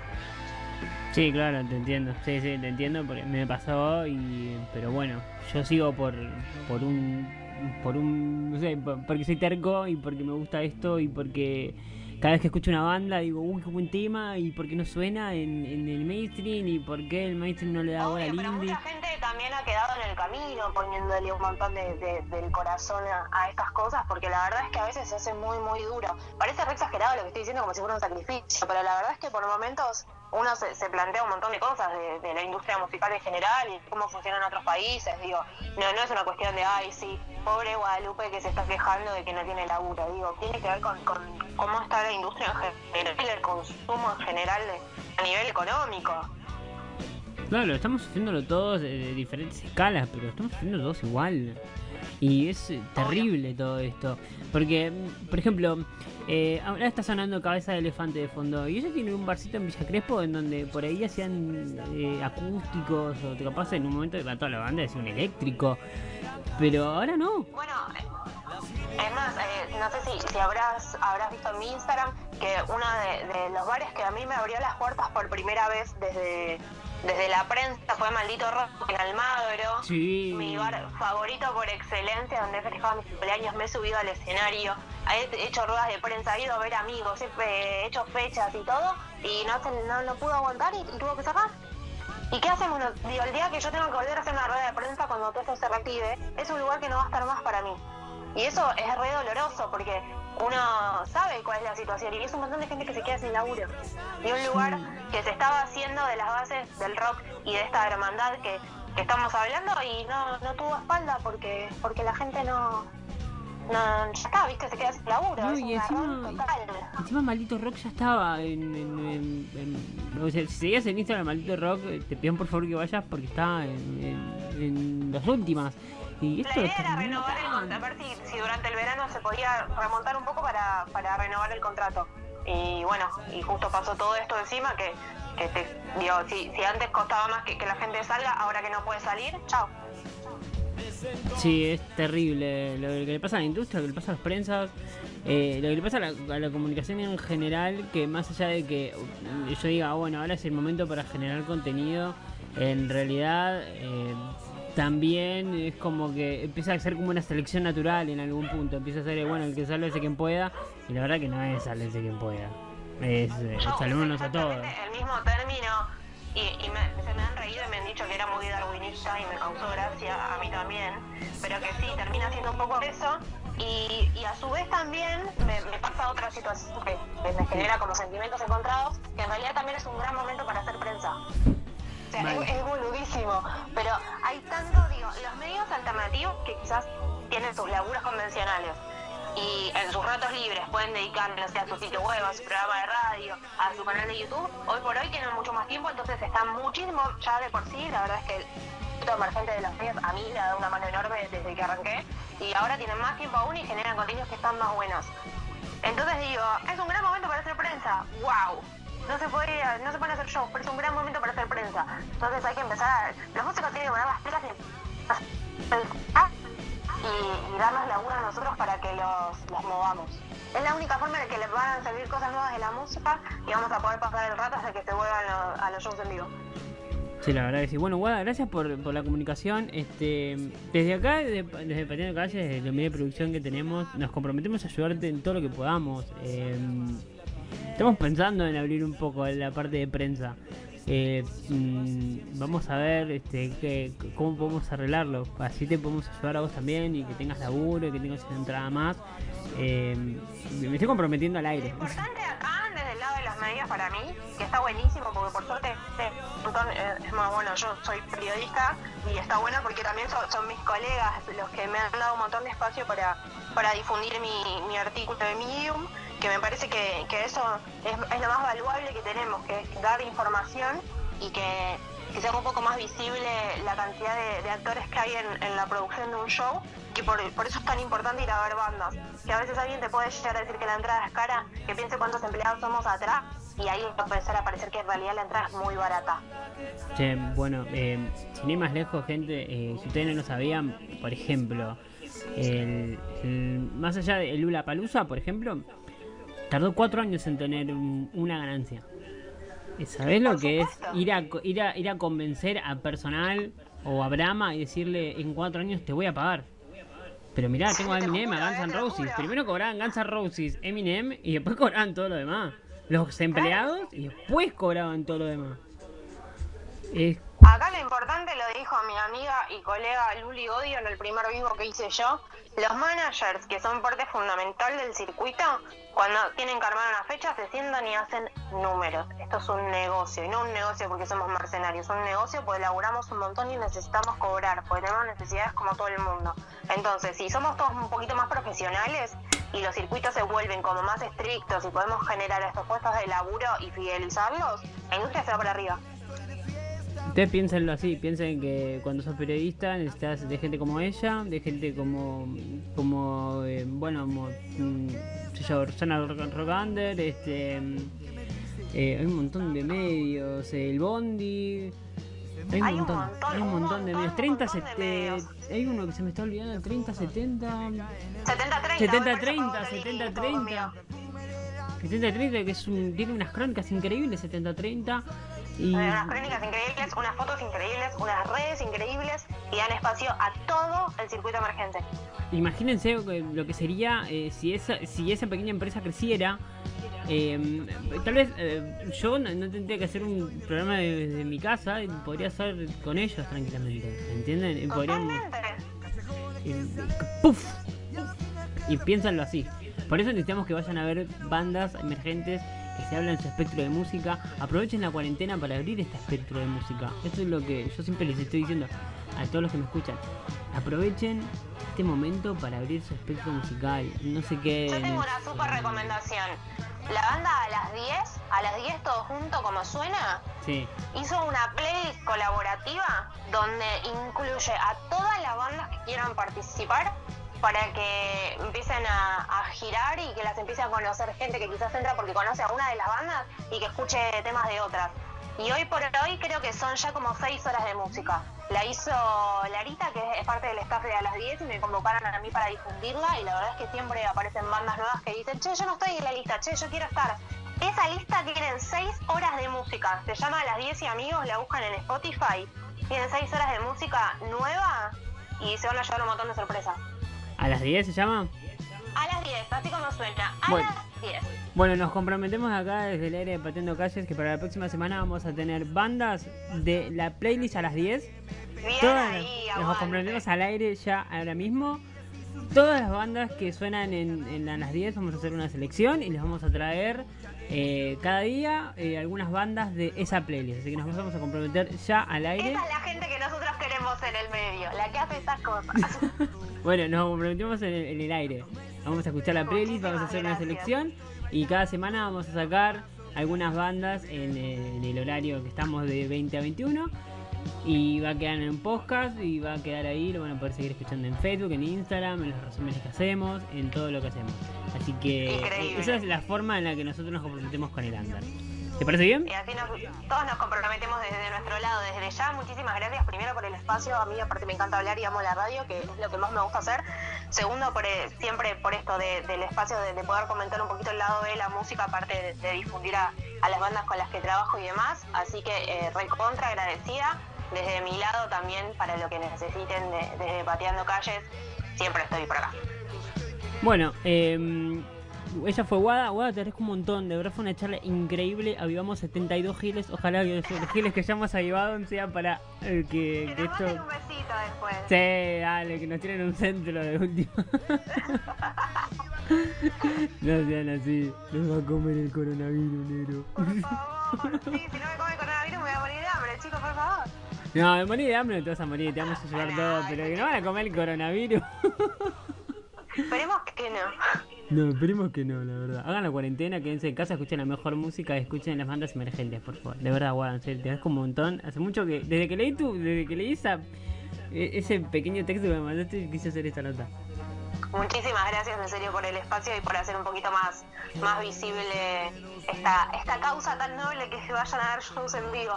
Sí, claro, te entiendo. Sí, sí, te entiendo porque me pasó y pero bueno, yo sigo por por un por un no sé, por- porque soy terco y porque me gusta esto y porque cada vez que escucho una banda digo, "Uy, qué buen tema" y por qué no suena en, en el mainstream y por qué el mainstream no le da bola al pero indie. mucha gente también ha quedado en el camino poniéndole un montón de, de- del corazón a, a estas cosas, porque la verdad es que a veces se hace muy, muy duro. Parece re exagerado lo que estoy diciendo como si fuera un sacrificio, pero la verdad es que por momentos uno se, se plantea un montón de cosas de, de la industria musical en general y cómo funciona en otros países. Digo, no, no es una cuestión de, ay, sí, pobre Guadalupe que se está quejando de que no tiene laburo. Digo, tiene que ver con, con cómo está la industria en general, el consumo en general de- a nivel económico. Claro, estamos haciéndolo todos de, de diferentes escalas, pero estamos haciendo todos igual. Y es eh, terrible todo esto. Porque, mm, por ejemplo, eh, ahora está sonando Cabeza de Elefante de fondo. Y ellos tienen un barcito en Villa Crespo en donde por ahí hacían eh, acústicos o te capaz en un momento que toda la banda decía un eléctrico. Pero ahora no. Bueno, es más, eh, no sé si, si habrás, habrás visto en mi Instagram que uno de, de los bares que a mí me abrió las puertas por primera vez desde, desde la prensa fue Maldito Rock en Almagro. Sí. Mi bar favorito por excelencia, donde he festejado mis cumpleaños, me he subido al escenario, he hecho ruedas de prensa, he ido a ver amigos, he he hecho fechas y todo, y no, no, no pudo aguantar y, y tuvo que cerrar. ¿Y qué hacemos? Digo, el día que yo tenga que volver a hacer una rueda de prensa cuando todo esto se reactive, es un lugar que no va a estar más para mí. Y eso es re doloroso porque uno sabe cuál es la situación y es un montón de gente que se queda sin laburo. Y un lugar que se estaba haciendo de las bases del rock y de esta hermandad que, que estamos hablando y no, no tuvo espalda porque porque la gente no... No, ya está, viste, se queda sin laburo. No, y encima, total. encima Maldito Rock ya estaba en, en, en- en- o sea, si seguías en Instagram Maldito Rock, eh, te pido por favor que vayas porque está en las últimas. Y La idea era renovar el contrato, a ver si, si durante el verano se podía remontar un poco para, para renovar el contrato. Y bueno, y justo pasó todo esto encima que, que te, digo, si, si antes costaba más que, que la gente salga, ahora que no puede salir, chao. Sí, es terrible lo que le pasa a la industria, lo que le pasa a las prensas, eh, lo que le pasa a la, a la comunicación en general, que más allá de que yo diga, "Ah, bueno, ahora es el momento para generar contenido, en realidad eh, también es como que empieza a ser como una selección natural en algún punto, empieza a ser, eh, bueno, el que sálvese quien pueda, y la verdad que no es sálvese quien pueda, es eh, usé a todos. El mismo término y, y me- se me han reído y me han dicho que era muy darwinista y me causó gracia a mí también, pero que sí, termina siendo un poco eso. Y, y a su vez también me, me pasa otra situación que me genera como sentimientos encontrados, que en realidad también es un gran momento para hacer prensa. O sea, Vale. es, es boludísimo, pero hay tanto, digo, los medios alternativos que quizás tienen sus laburos convencionales, y en sus ratos libres pueden dedicar, no sé, a su sitio web, a su programa de radio, a su canal de YouTube, hoy por hoy tienen mucho más tiempo, entonces están muchísimo ya de por sí, la verdad es que emergente de los medios a mí ha dado una mano enorme desde que arranqué y ahora tienen más tiempo aún y generan contenidos que están más buenos. Entonces digo, es un gran momento para hacer prensa, wow. No se puede, no se pueden hacer shows, pero es un gran momento para hacer prensa. Entonces hay que empezar a, los músicos tienen que poner las pilas y, y, darnos laburo a nosotros para que los, los movamos. Es la única forma de que les van a salir cosas nuevas de la música y vamos a poder pasar el rato hasta que se vuelvan a los shows en vivo. Sí, la verdad que sí. Bueno, Guada, gracias por, por la comunicación. Este, desde acá, desde, desde Pateando Calle, desde la media de producción que tenemos, nos comprometemos a ayudarte en todo lo que podamos. Eh, estamos pensando en abrir un poco la parte de prensa. Eh, mm, vamos a ver este, qué- cómo podemos arreglarlo. Así te podemos ayudar a vos también y que tengas laburo y que tengas una entrada más. Eh, me estoy comprometiendo al aire. importante acá, desde el lado de los medios para mí, que está buenísimo, porque por suerte, montón, eh, es más, bueno, yo soy periodista y está bueno porque también son, son mis colegas los que me han dado un montón de espacio para, para difundir mi, mi artículo de Medium, que me parece que, que eso es, lo más valuable que tenemos, que es dar información y que, que sea un poco más visible la cantidad de, actores que hay en, en la producción de un show, que por, por eso es tan importante ir a ver bandas. Que a veces alguien te puede llegar a decir que la entrada es cara, que piense cuántos empleados somos atrás, y ahí va a empezar a parecer que en realidad la entrada es muy barata. Che, bueno, eh, sin ir más lejos, gente, eh, si ustedes no lo sabían, por ejemplo, el- más allá de Lula Palusa, por ejemplo, tardó cuatro años en tener un- una ganancia. ¿Y ¿Sabés lo que es ir a, ir, a, ir a convencer a personal o a Brahma y decirle en cuatro años te voy a pagar? Pero mirá, tengo a Eminem, a Guns eh, N' Roses. Primero cobraban Guns N' Roses, Eminem y después cobraban todo lo demás. Los empleados y después cobraban todo lo demás. Es Acá lo importante lo dijo mi amiga y colega Luli Odio en el primer vivo que hice yo. Los managers, que son parte fundamental del circuito, cuando tienen que armar una fecha, se sientan y hacen números. Esto es un negocio, y no un negocio porque somos mercenarios, un negocio porque laburamos un montón y necesitamos cobrar, porque tenemos necesidades como todo el mundo. Entonces, si somos todos un poquito más profesionales y los circuitos se vuelven como más estrictos y podemos generar estos puestos de laburo y fidelizarlos, la industria se va para arriba. Ustedes piénsenlo así, piensen que cuando sos periodista necesitas de gente como ella, de gente como, como eh, bueno, como, mm, Rosana Ro- Rogander, este, mm, eh, hay un montón de medios, el Bondi, hay un Hay un montón, montón, hay un un montón de montón, medios, un 30, montón de medios. hay uno que se me está olvidando, el 30, 70, 70-30. 70-30, 70-30. 70-30 que es un, tiene unas crónicas increíbles, 70-30, y... Unas crónicas increíbles, unas fotos increíbles, unas redes increíbles y dan espacio a todo el circuito emergente. Imagínense lo que- lo que sería eh, si esa si esa pequeña empresa creciera. eh, tal vez eh, yo no, no tendría que hacer un programa de- desde mi casa y podría hacer con ellos tranquilamente. ¿Entienden? Eh, ¡Puf! Y piénsanlo así. Por eso necesitamos que vayan a ver bandas emergentes que se hablan en su espectro de música. Aprovechen la cuarentena para abrir este espectro de música. Esto es lo que yo siempre les estoy diciendo a todos los que me escuchan. Aprovechen este momento para abrir su espectro musical. No se Yo queden. tengo una super recomendación. La banda a las 10, a las 10 todo junto como suena, Sí. hizo una playlist colaborativa donde incluye a todas las bandas que quieran participar para que empiecen a, girar y que las empiece a conocer gente que quizás entra porque conoce a una de las bandas y que escuche temas de otras. Y hoy por hoy creo que son ya como 6 horas de música. La hizo Larita, que es parte del staff de A las 10 y me convocaron a mí para difundirla y la verdad es que siempre aparecen bandas nuevas que dicen, che, yo no estoy en la lista, che, yo quiero estar. Esa lista tienen 6 horas de música. Se llama A las 10 y amigos, la buscan en Spotify. Tienen 6 horas de música nueva y se van a llevar un montón de sorpresas. ¿A las 10 se llama? A las 10, así como suena. A Bueno. las 10. Bueno, nos comprometemos acá desde el aire de Pateando Calles que para la próxima semana vamos a tener bandas de la playlist a las 10. Bien Todas ahí, nos comprometemos al aire ya ahora mismo. Todas las bandas que suenan en, en a las 10 vamos a hacer una selección y les vamos a traer eh, cada día eh, algunas bandas de esa playlist. Así que nos vamos a comprometer ya al aire. Esa es la gente que nosotros queremos en el medio, la que hace estas cosas. Bueno, nos comprometimos en el, en el aire. Vamos a escuchar la playlist, vamos a hacer una Muchísimas selección y cada semana vamos a sacar algunas bandas en, eh, en el horario que estamos de 20 a 21 y va a quedar en un podcast y va a quedar ahí, lo van a poder seguir escuchando en Facebook, en Instagram, en los resúmenes que hacemos, en todo lo que hacemos. Así que Increíble. esa es la forma en la que nosotros nos comprometemos con el Under. ¿Te parece bien? Y así nos- todos nos comprometemos desde nuestro lado, desde ya. Muchísimas gracias primero por el espacio. A mí aparte me encanta hablar y amo la radio, que es lo que más me gusta hacer. Segundo, por eh, siempre por esto de- del espacio de, de poder comentar un poquito el lado de la música, aparte de, de difundir a, a las bandas con las que trabajo y demás. Así que eh, recontra agradecida. Desde mi lado también, para lo que necesiten de- desde Pateando Calles, siempre estoy por acá. Bueno, eh, ella fue Guada. Guada, te agradezco un montón. De verdad fue una charla increíble. Avivamos 72 giles. Ojalá que los giles que hayamos avivado sean para eh, que, Que que nos esto. un besito después. Sí, dale, que nos tienen un centro de última. no sean así. Nos va a comer el coronavirus, negro. Por favor. Sí, si no me come coronavirus me voy a morir de hambre, chicos, por favor. No, de morir de hambre no te vas a morir, te vamos a llevar todo, pero que no van a comer el coronavirus. Esperemos que no. No, esperemos que no, la verdad. Hagan la cuarentena, quédense en casa, escuchen la mejor música escuchen las bandas emergentes, por favor. De verdad, guau, en serio, te das como un montón. Hace mucho que, desde que leí tu, desde que leí esa, e- ese pequeño texto que me mandaste, quise hacer esta nota. Muchísimas gracias en serio por el espacio y por hacer un poquito más, más visible esta, esta causa tan noble que se vayan a ver shows en vivo.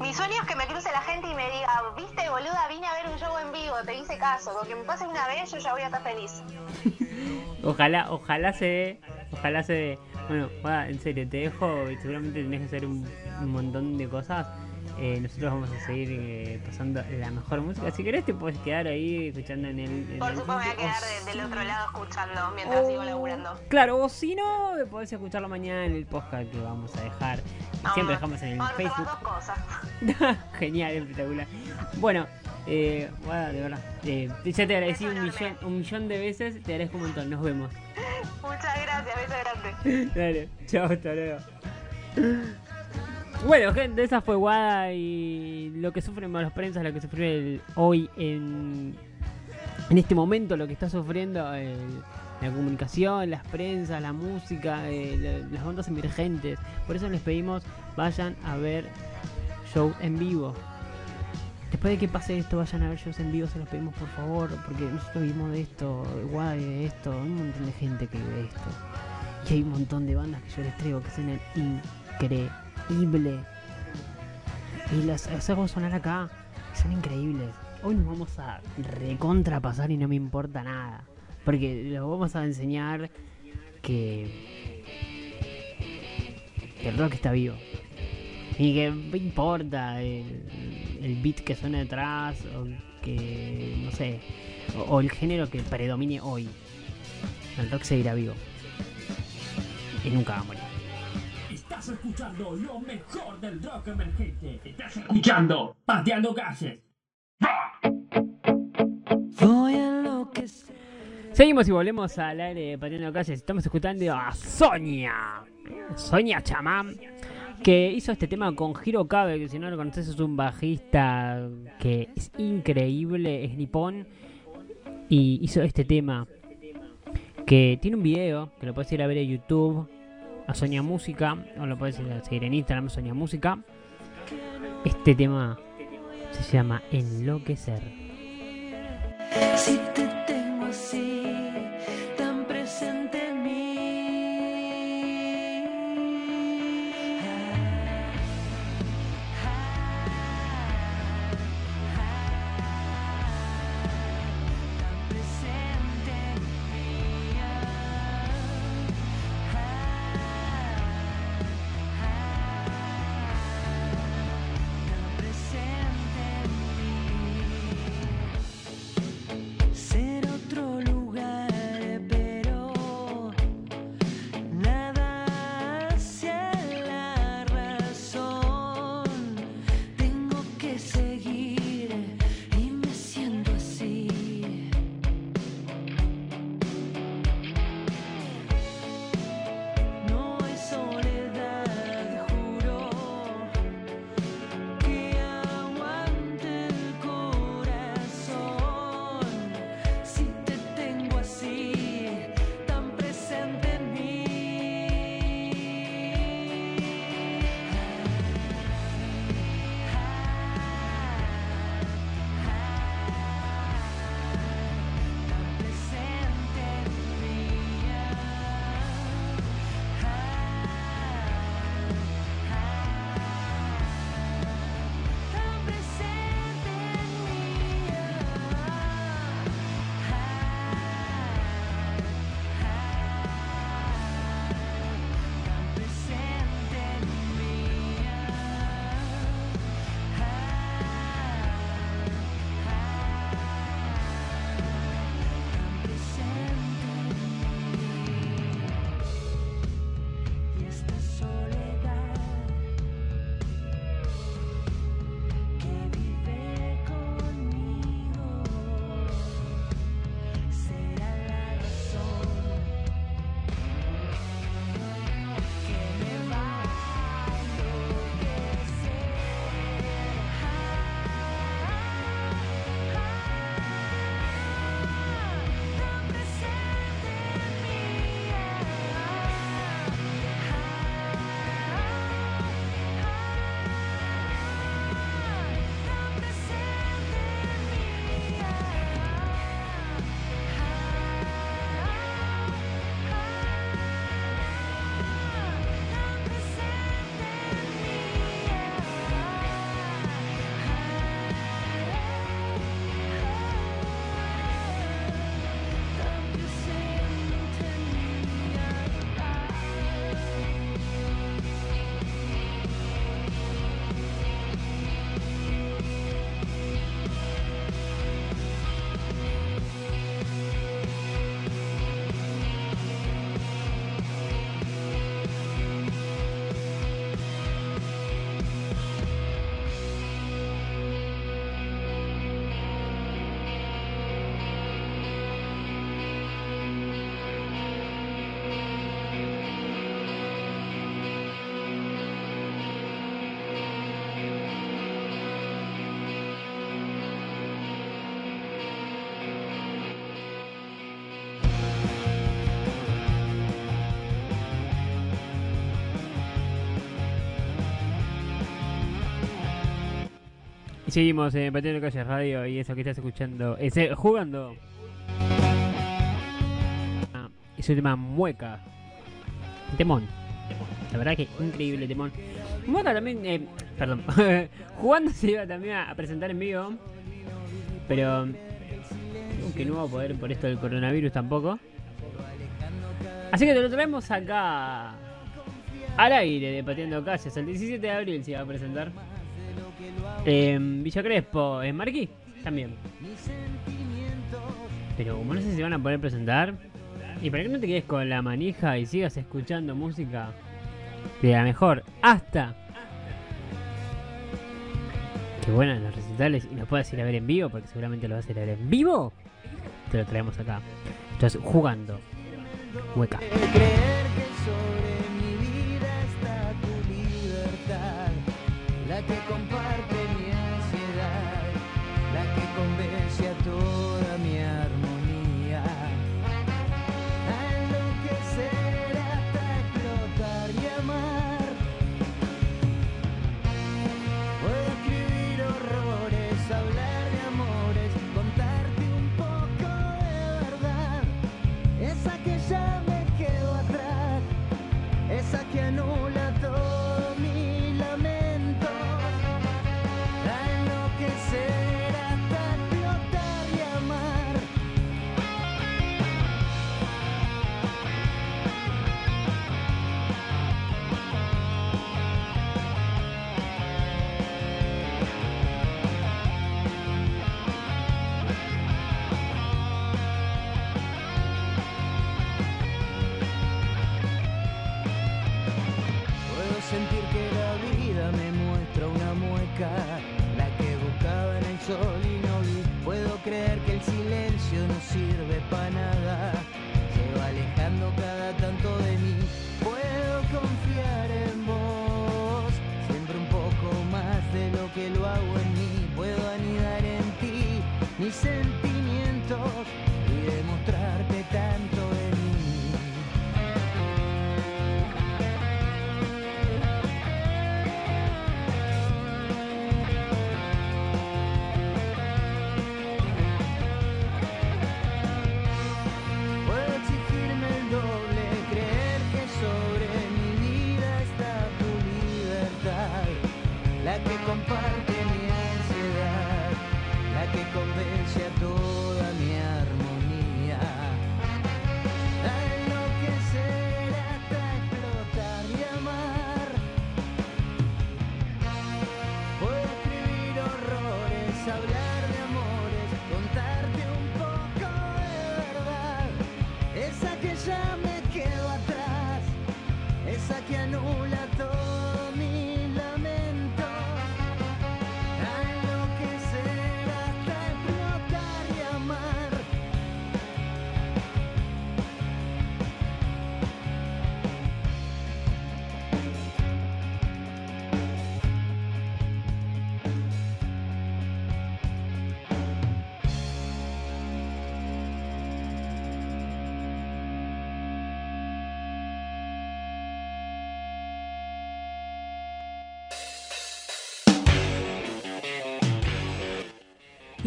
Mi sueño es que me cruce la gente y me diga, viste boluda, vine a ver un show en vivo, te hice caso, con que me pase una vez yo ya voy a estar feliz. Ojalá, ojalá se dé, ojalá se dé. Bueno, en serio, te dejo, y seguramente tenés que hacer un montón de cosas. Eh, nosotros vamos a seguir eh, pasando la mejor música. Si querés te puedes quedar ahí escuchando en el... en Por supuesto me voy a quedar de- del otro lado escuchando mientras sigo laburando. Claro, o si no, podés escucharlo mañana en el podcast que vamos a dejar. Siempre Vamos- dejamos en el vamos a Facebook. las dos cosas. Genial, espectacular. Bueno, eh, bueno, de verdad. eh, ya te agradecí un millón, un millón de veces. Te agradezco un montón. Nos vemos. Muchas gracias, beso grande. Dale, chao, hasta luego. Bueno, gente, esa fue Guada y lo que sufren los prensas, lo que sufrió hoy en, en este momento, lo que está sufriendo el- la comunicación, las prensas, la música, eh, la- las bandas emergentes. Por eso les pedimos vayan a ver shows en vivo. Después de que pase esto, vayan a ver shows en vivo, se los pedimos por favor, porque nosotros vivimos de esto, vive de esto, un montón de gente que de esto. Y hay un montón de bandas que yo les traigo que suenan increíble. Y las, las hago sonar acá, son increíbles. Hoy nos vamos a recontrapasar y no me importa nada. Porque les vamos a enseñar que, el rock está vivo. Y que no importa el, beat que suena detrás, o que, no sé, o, o el género que predomine hoy. El rock seguirá vivo. Y nunca va a morir. Estás escuchando lo mejor del rock emergente. Estás escuchando Pateando enloquecer. Seguimos y volvemos al aire de Pateando Calles. Estamos escuchando a Sonia. Sonia Chamán. Que hizo este tema con Hiro Kabe, que si no lo conoces es un bajista que es increíble, es nipón. Y hizo este tema. Que tiene un video, que lo puedes ir a ver en YouTube. A Sonia Música. O lo a seguir en Instagram, Sonia Música. Este tema se llama Enloquecer. Seguimos en Pateando Calle Radio y eso que estás escuchando es eh, jugando. Ah, es un tema mueca. Temón. La verdad que increíble temón. Mueca también, eh, perdón, jugando se iba también a, presentar en vivo. Pero que no va a poder por esto del coronavirus tampoco. Así que te lo traemos acá al aire de Pateando Calles. El 17 de abril se va a presentar. En Villa Crespo, en Marquí también. Pero como no sé si van a poder presentar. Y para que no te quedes con la manija y sigas escuchando música de la mejor hasta que bueno en los recitales y nos puedas ir a ver en vivo, porque seguramente lo vas a ir a ver en vivo, te lo traemos acá. Estás jugando. Hueca. Creer que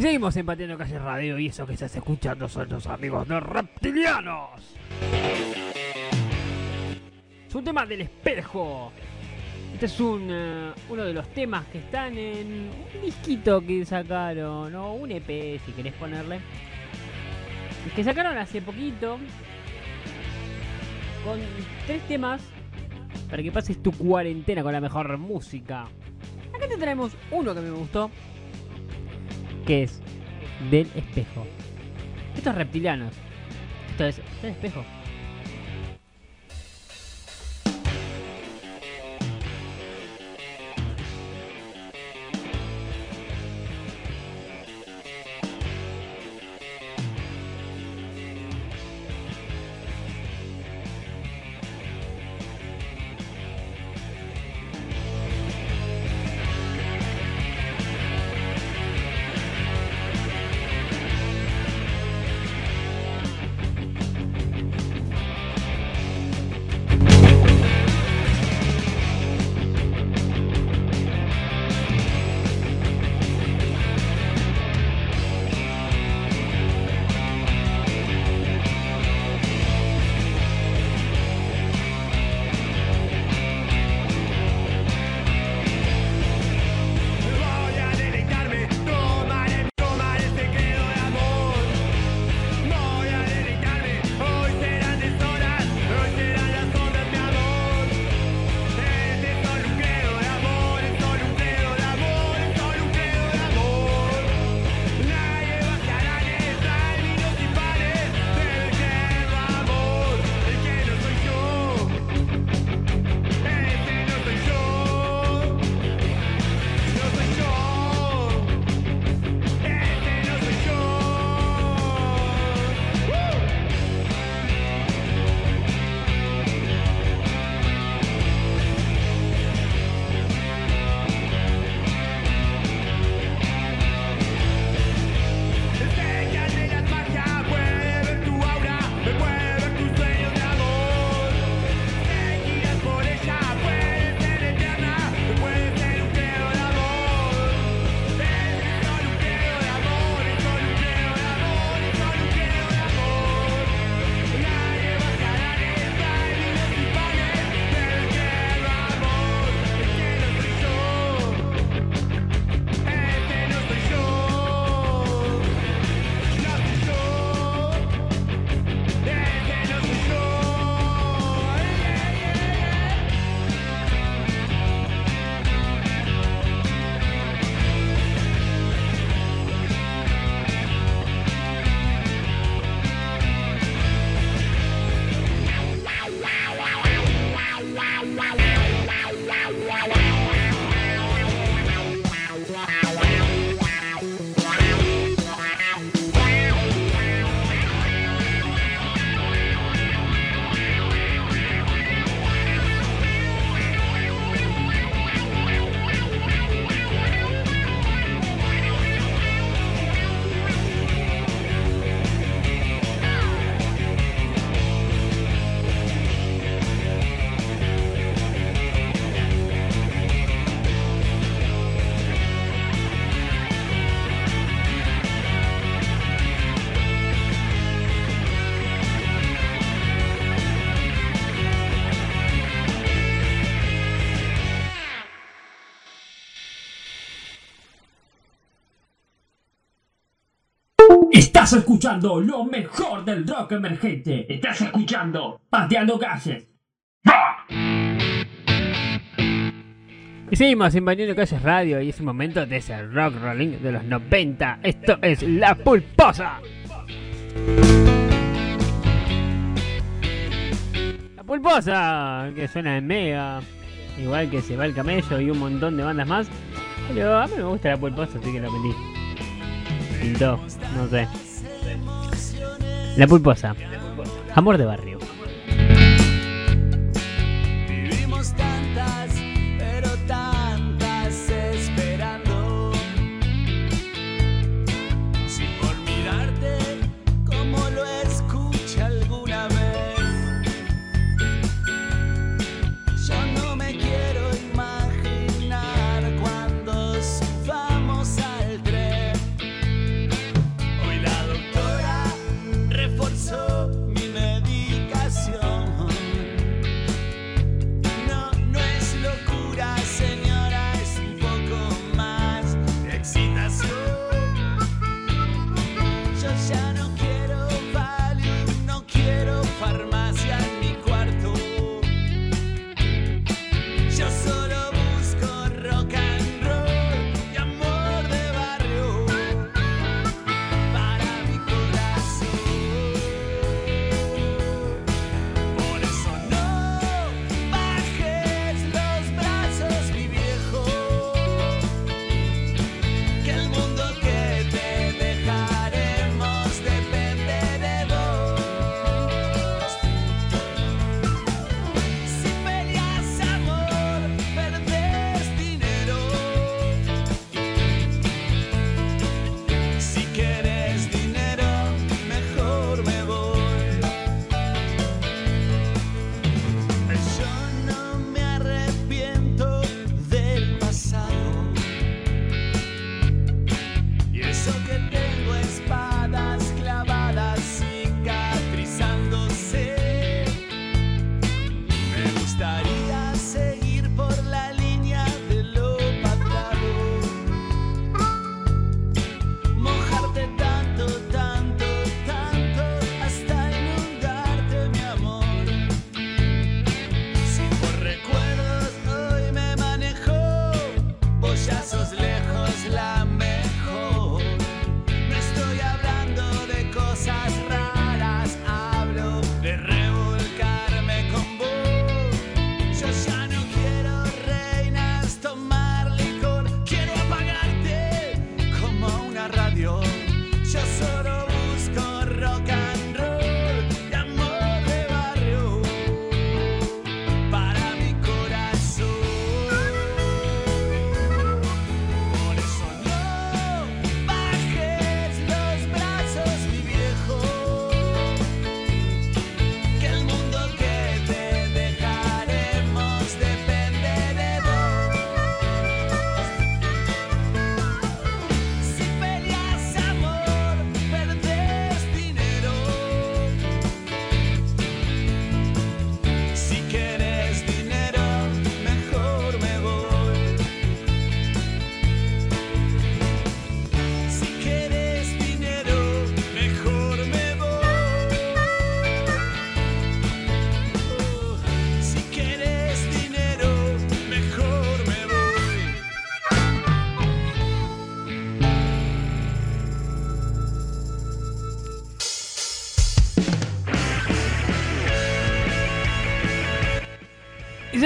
seguimos en Pateando Calle Radio y eso que estás escuchando son los amigos de Reptilianos. Es un tema del espejo. Este es un, eh, uno de los temas que están en un disquito que sacaron, o un EP si querés ponerle. Que sacaron hace poquito. Con tres temas para que pases tu cuarentena con la mejor música. Acá te traemos uno que me gustó que es del espejo. Estos reptilianos. Esto es del espejo. Estás escuchando lo mejor del rock emergente. Estás escuchando Pateando Calles. Y seguimos en invadiendo Calles Radio y es un momento de ese rock rolling de los 90. Esto es La Pulposa. La Pulposa, que suena en mega. Igual que se va el camello y un montón de bandas más. Pero a mí me gusta la pulposa, así que la metí. Pintó, no sé. La pulposa. Amor de barrio.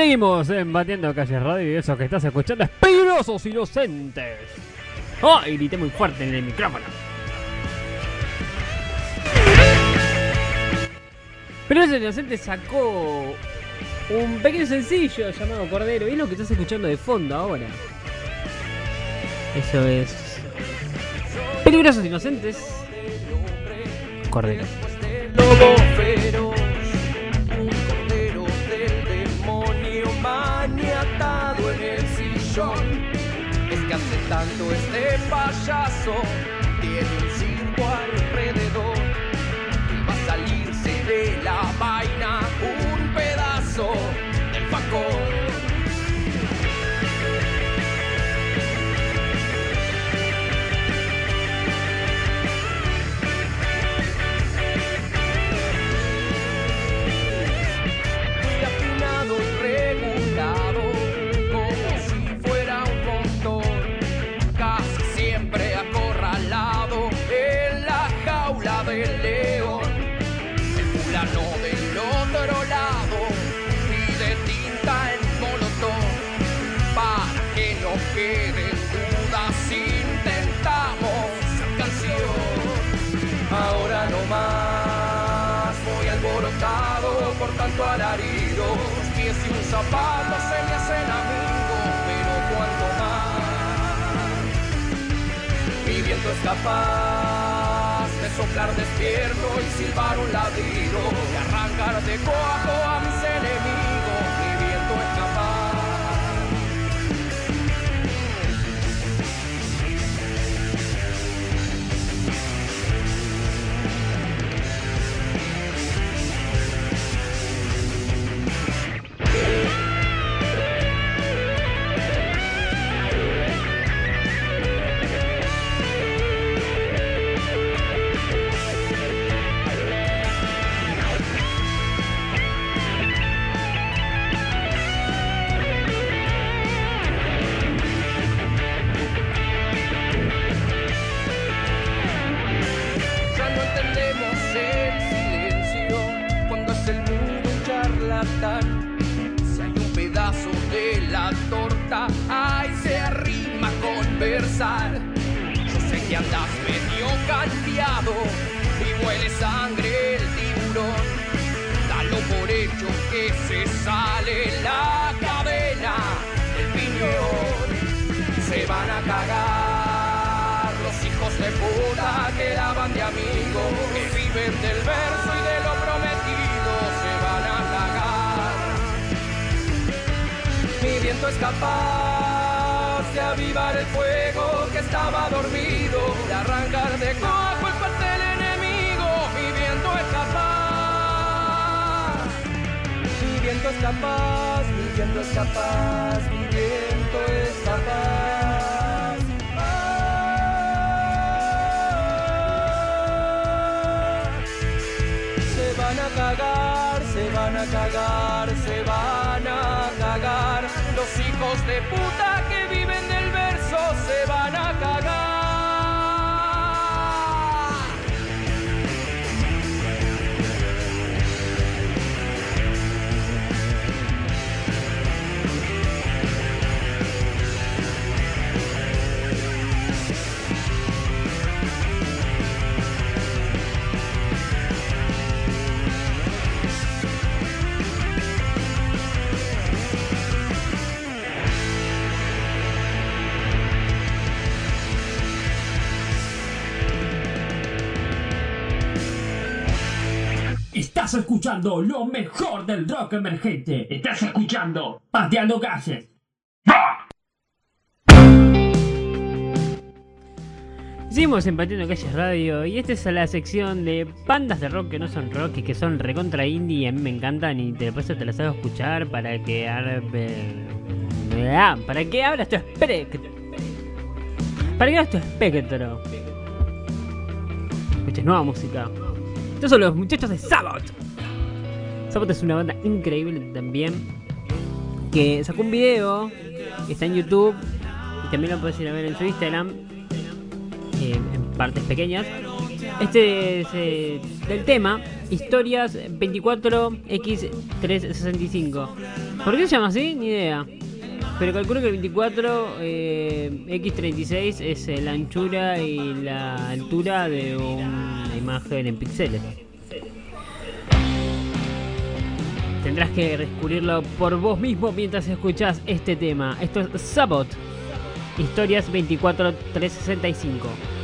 Seguimos en Batiendo Calle Radio y eso que estás escuchando es Peligrosos Inocentes. ¡Oh! Y grité muy fuerte en el micrófono. Peligrosos Inocentes sacó un pequeño sencillo llamado Cordero y es lo que estás escuchando de fondo ahora. Eso es. Peligrosos Inocentes. Cordero. hace tanto este payaso? Tanto alarido. Pies y un zapato se me hacen amigos, pero cuanto más. Mi viento es capaz de soplar despierto y silbar un ladrido, de arrancar de coajo a mis enemigos. Yo sé que andas medio cambiado y huele sangre el tiburón. Dalo por hecho que se sale la cadena del piñón. Se van a cagar los hijos de puta que daban de amigos, que viven del verso y de lo prometido. Se van a cagar. Mi viento es capaz de avivar el fuego estaba dormido, de arrancar de cojo el pastel enemigo. Mi viento es capaz. Mi viento es capaz, mi viento es capaz, mi es capaz. Se van a cagar, se van a cagar, se van a cagar. Los hijos de puta Estás escuchando lo mejor del rock emergente. Estás escuchando Pateando Calles. Seguimos en Pateando Calles Radio y esta es la sección de bandas de rock que no son rock y que son recontra indie y a mí me encantan y te, por eso te las hago escuchar para que ah, para que abras tu espectro. Para que abras tu espectro. Escuches nueva música. Estos son los muchachos de Sabbath. Sabbath es una banda increíble también que sacó un video que está en YouTube y también lo puedes ir a ver en su Instagram eh, en partes pequeñas. Este es eh, del tema Historias 24X365. ¿Por qué se llama así? Ni idea. Pero calculo que el 24 eh, X36 es eh, la anchura y la altura de una imagen en píxeles. Tendrás que descubrirlo por vos mismo mientras escuchas este tema. Esto es Sabot. Historias 24365.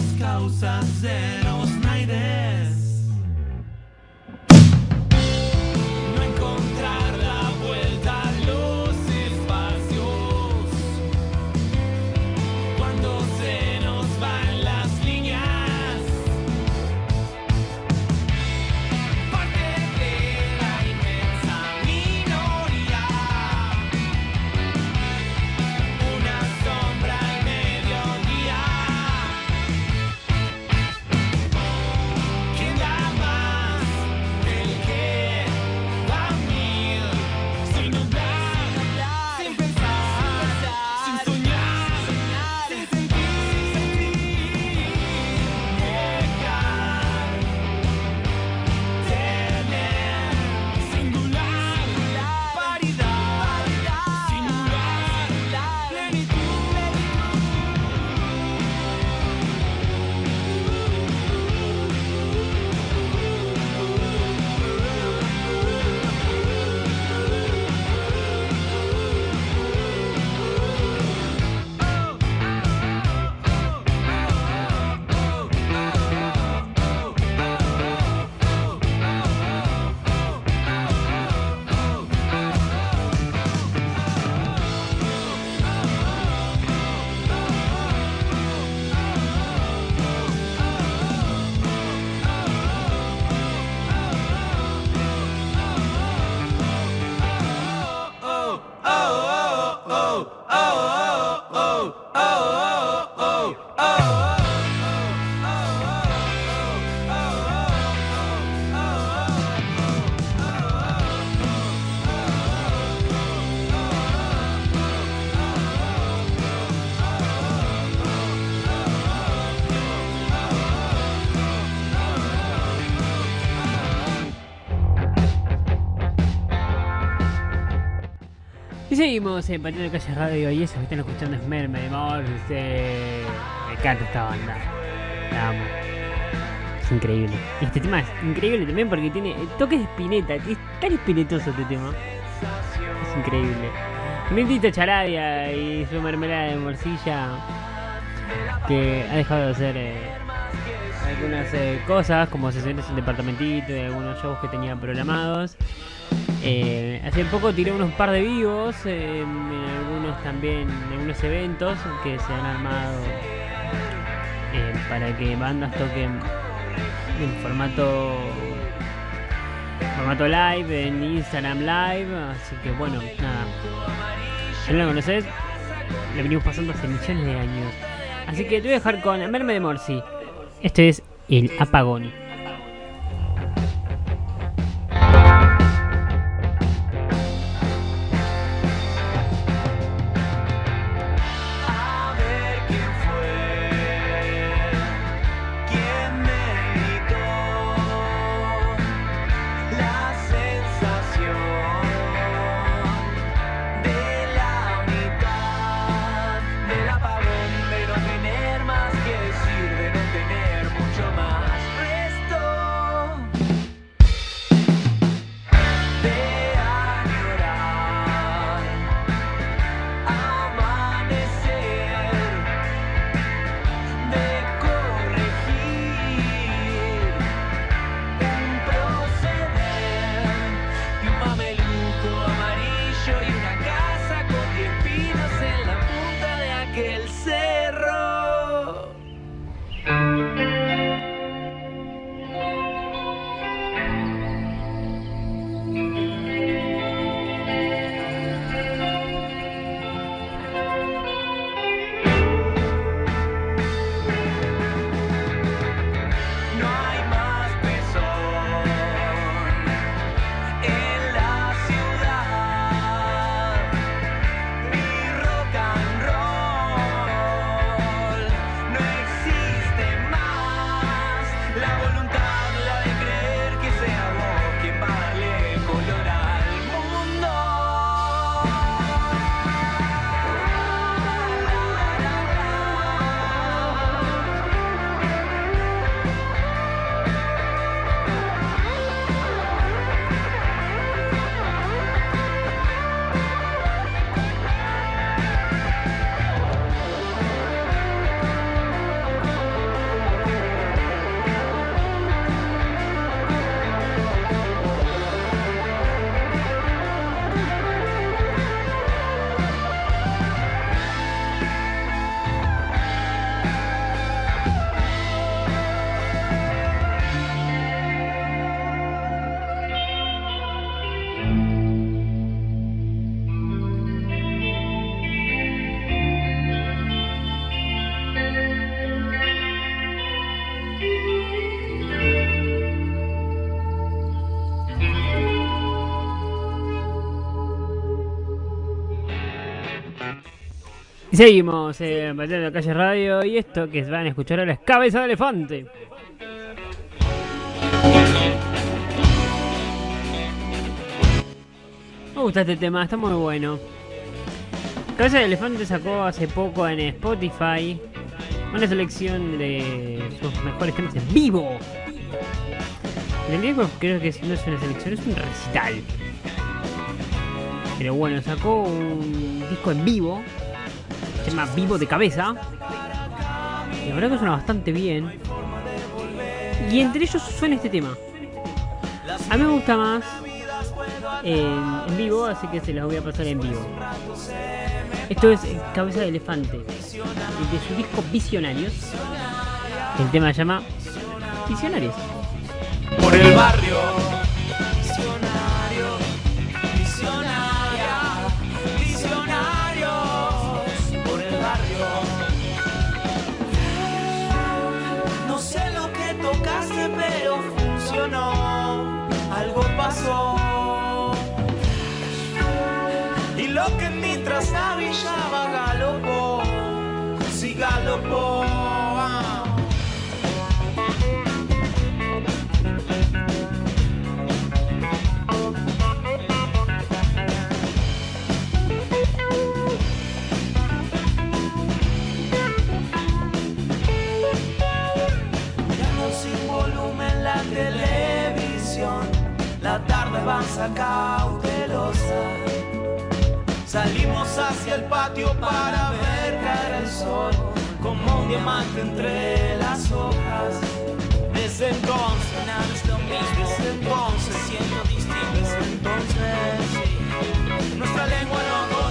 las causas de los seguimos en Patio de Calle Radio y eso que están escuchando es Merme de Morse. Me encanta esta banda. La amo. Es increíble. Este tema es increíble también porque tiene toques de espineta. Es tan espinetoso este tema. Es increíble. Mildito Charadia y su mermelada de morcilla que ha dejado de hacer eh, algunas eh, cosas como sesiones en departamentito y algunos shows que tenía programados. Eh, hace poco tiré unos par de vivos eh, en algunos también, en algunos eventos que se han armado eh, para que bandas toquen en formato formato live en Instagram Live, así que bueno, nada. Si no conoces, la venimos pasando hace millones de años. Así que te voy a dejar con Merme de Morsi. Este es el apagón. Seguimos en Batalla Calle Radio y esto que van a escuchar ahora es Cabeza de Elefante. Me gusta este tema, está muy bueno. Cabeza de Elefante sacó hace poco en Spotify una selección de sus mejores temas en vivo. En realidad creo que no es una selección, es un recital. Pero bueno, sacó un disco en vivo. Llama Vivo de Cabeza. La verdad que suena bastante bien. Y entre ellos suena este tema. A mí me gusta más en, en vivo, así que se los voy a pasar en vivo. Esto es Cabeza de Elefante, de su disco Visionarios. El tema se llama Visionarios. Por el barrio. Cautelosa. Salimos hacia el patio para ver caer el sol, como un diamante entre las hojas. Desde entonces, nada es lo mismo. Desde entonces, siento distinto. Desde entonces, nuestra lengua no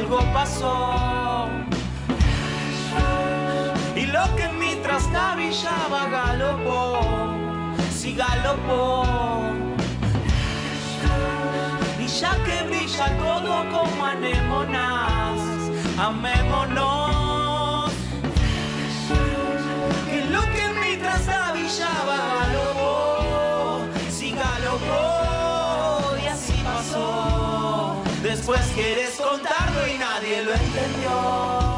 Algo pasó. Y lo que en mí trastabillaba galopó. Sí, galopó. Y ya que brilla todo como anémonas, amémonos. Que lo que en mí trastabillaba galopó, sí galopó y así pasó. Después quieres contarlo y nadie lo entendió.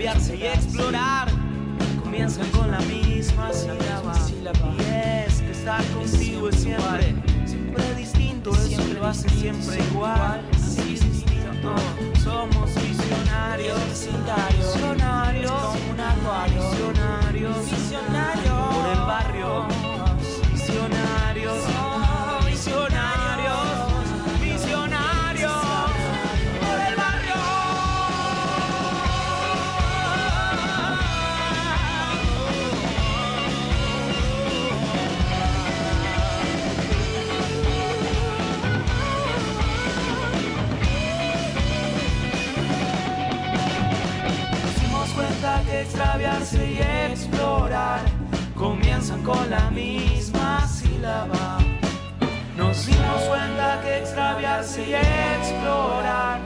Extraviarse y explorar. Comienzan con la misma sílaba. Y es que estar contigo es siempre, siempre distinto, eso lo hace siempre igual. Así distinto, somos visionarios, visionarios, como un acuario, visionarios, visionarios con la misma sílaba. Nos dimos cuenta que extraviarse y explorar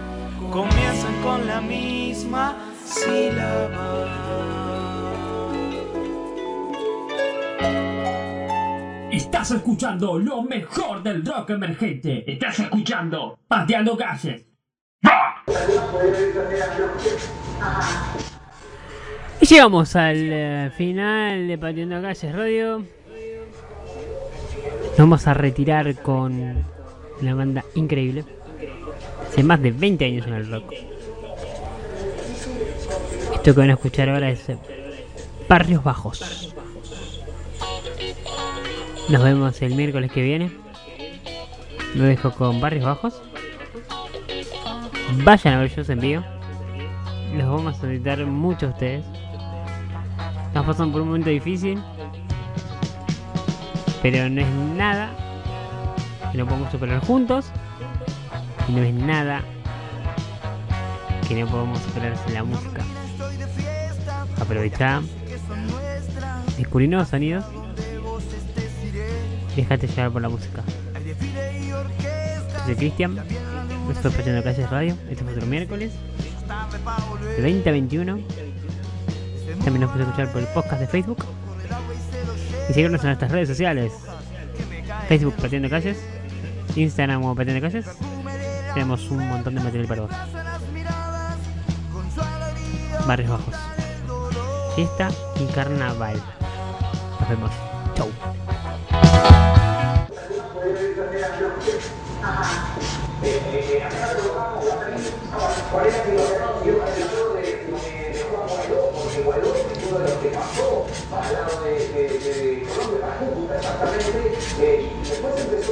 comienzan con la misma sílaba. Estás escuchando lo mejor del rock emergente. Estás escuchando Pateando Calles. Y Llegamos al eh, final de Patiendo Calles Radio. Nos vamos a retirar con una banda increíble. Hace más de 20 años en el rock. Esto que van a escuchar ahora es eh, Barrios Bajos. Nos vemos el miércoles que viene. Lo dejo con Barrios Bajos. Vayan a ver yo os envío. Los vamos a solicitar mucho a ustedes. Estás pasando por un momento difícil. Pero no es nada que no podamos superar juntos. Y no es nada que no podamos superar sin la música. Aprovechá. Descubrí nuevos sonidos. Déjate llevar por la música. Soy Cristian. Esto fue Fallando Calles Radio. Este fue otro miércoles. 2021. También nos puedes escuchar por el podcast de Facebook. Y seguirnos en nuestras redes sociales. Facebook Patiendo Calles. Instagram como Patiendo Calles. Tenemos un montón de material para vos. Barrios Bajos. Fiesta y carnaval. Nos vemos. Chau lo que pasó al lado de, de, de Colombia, la Cúcuta exactamente, eh, y después empezó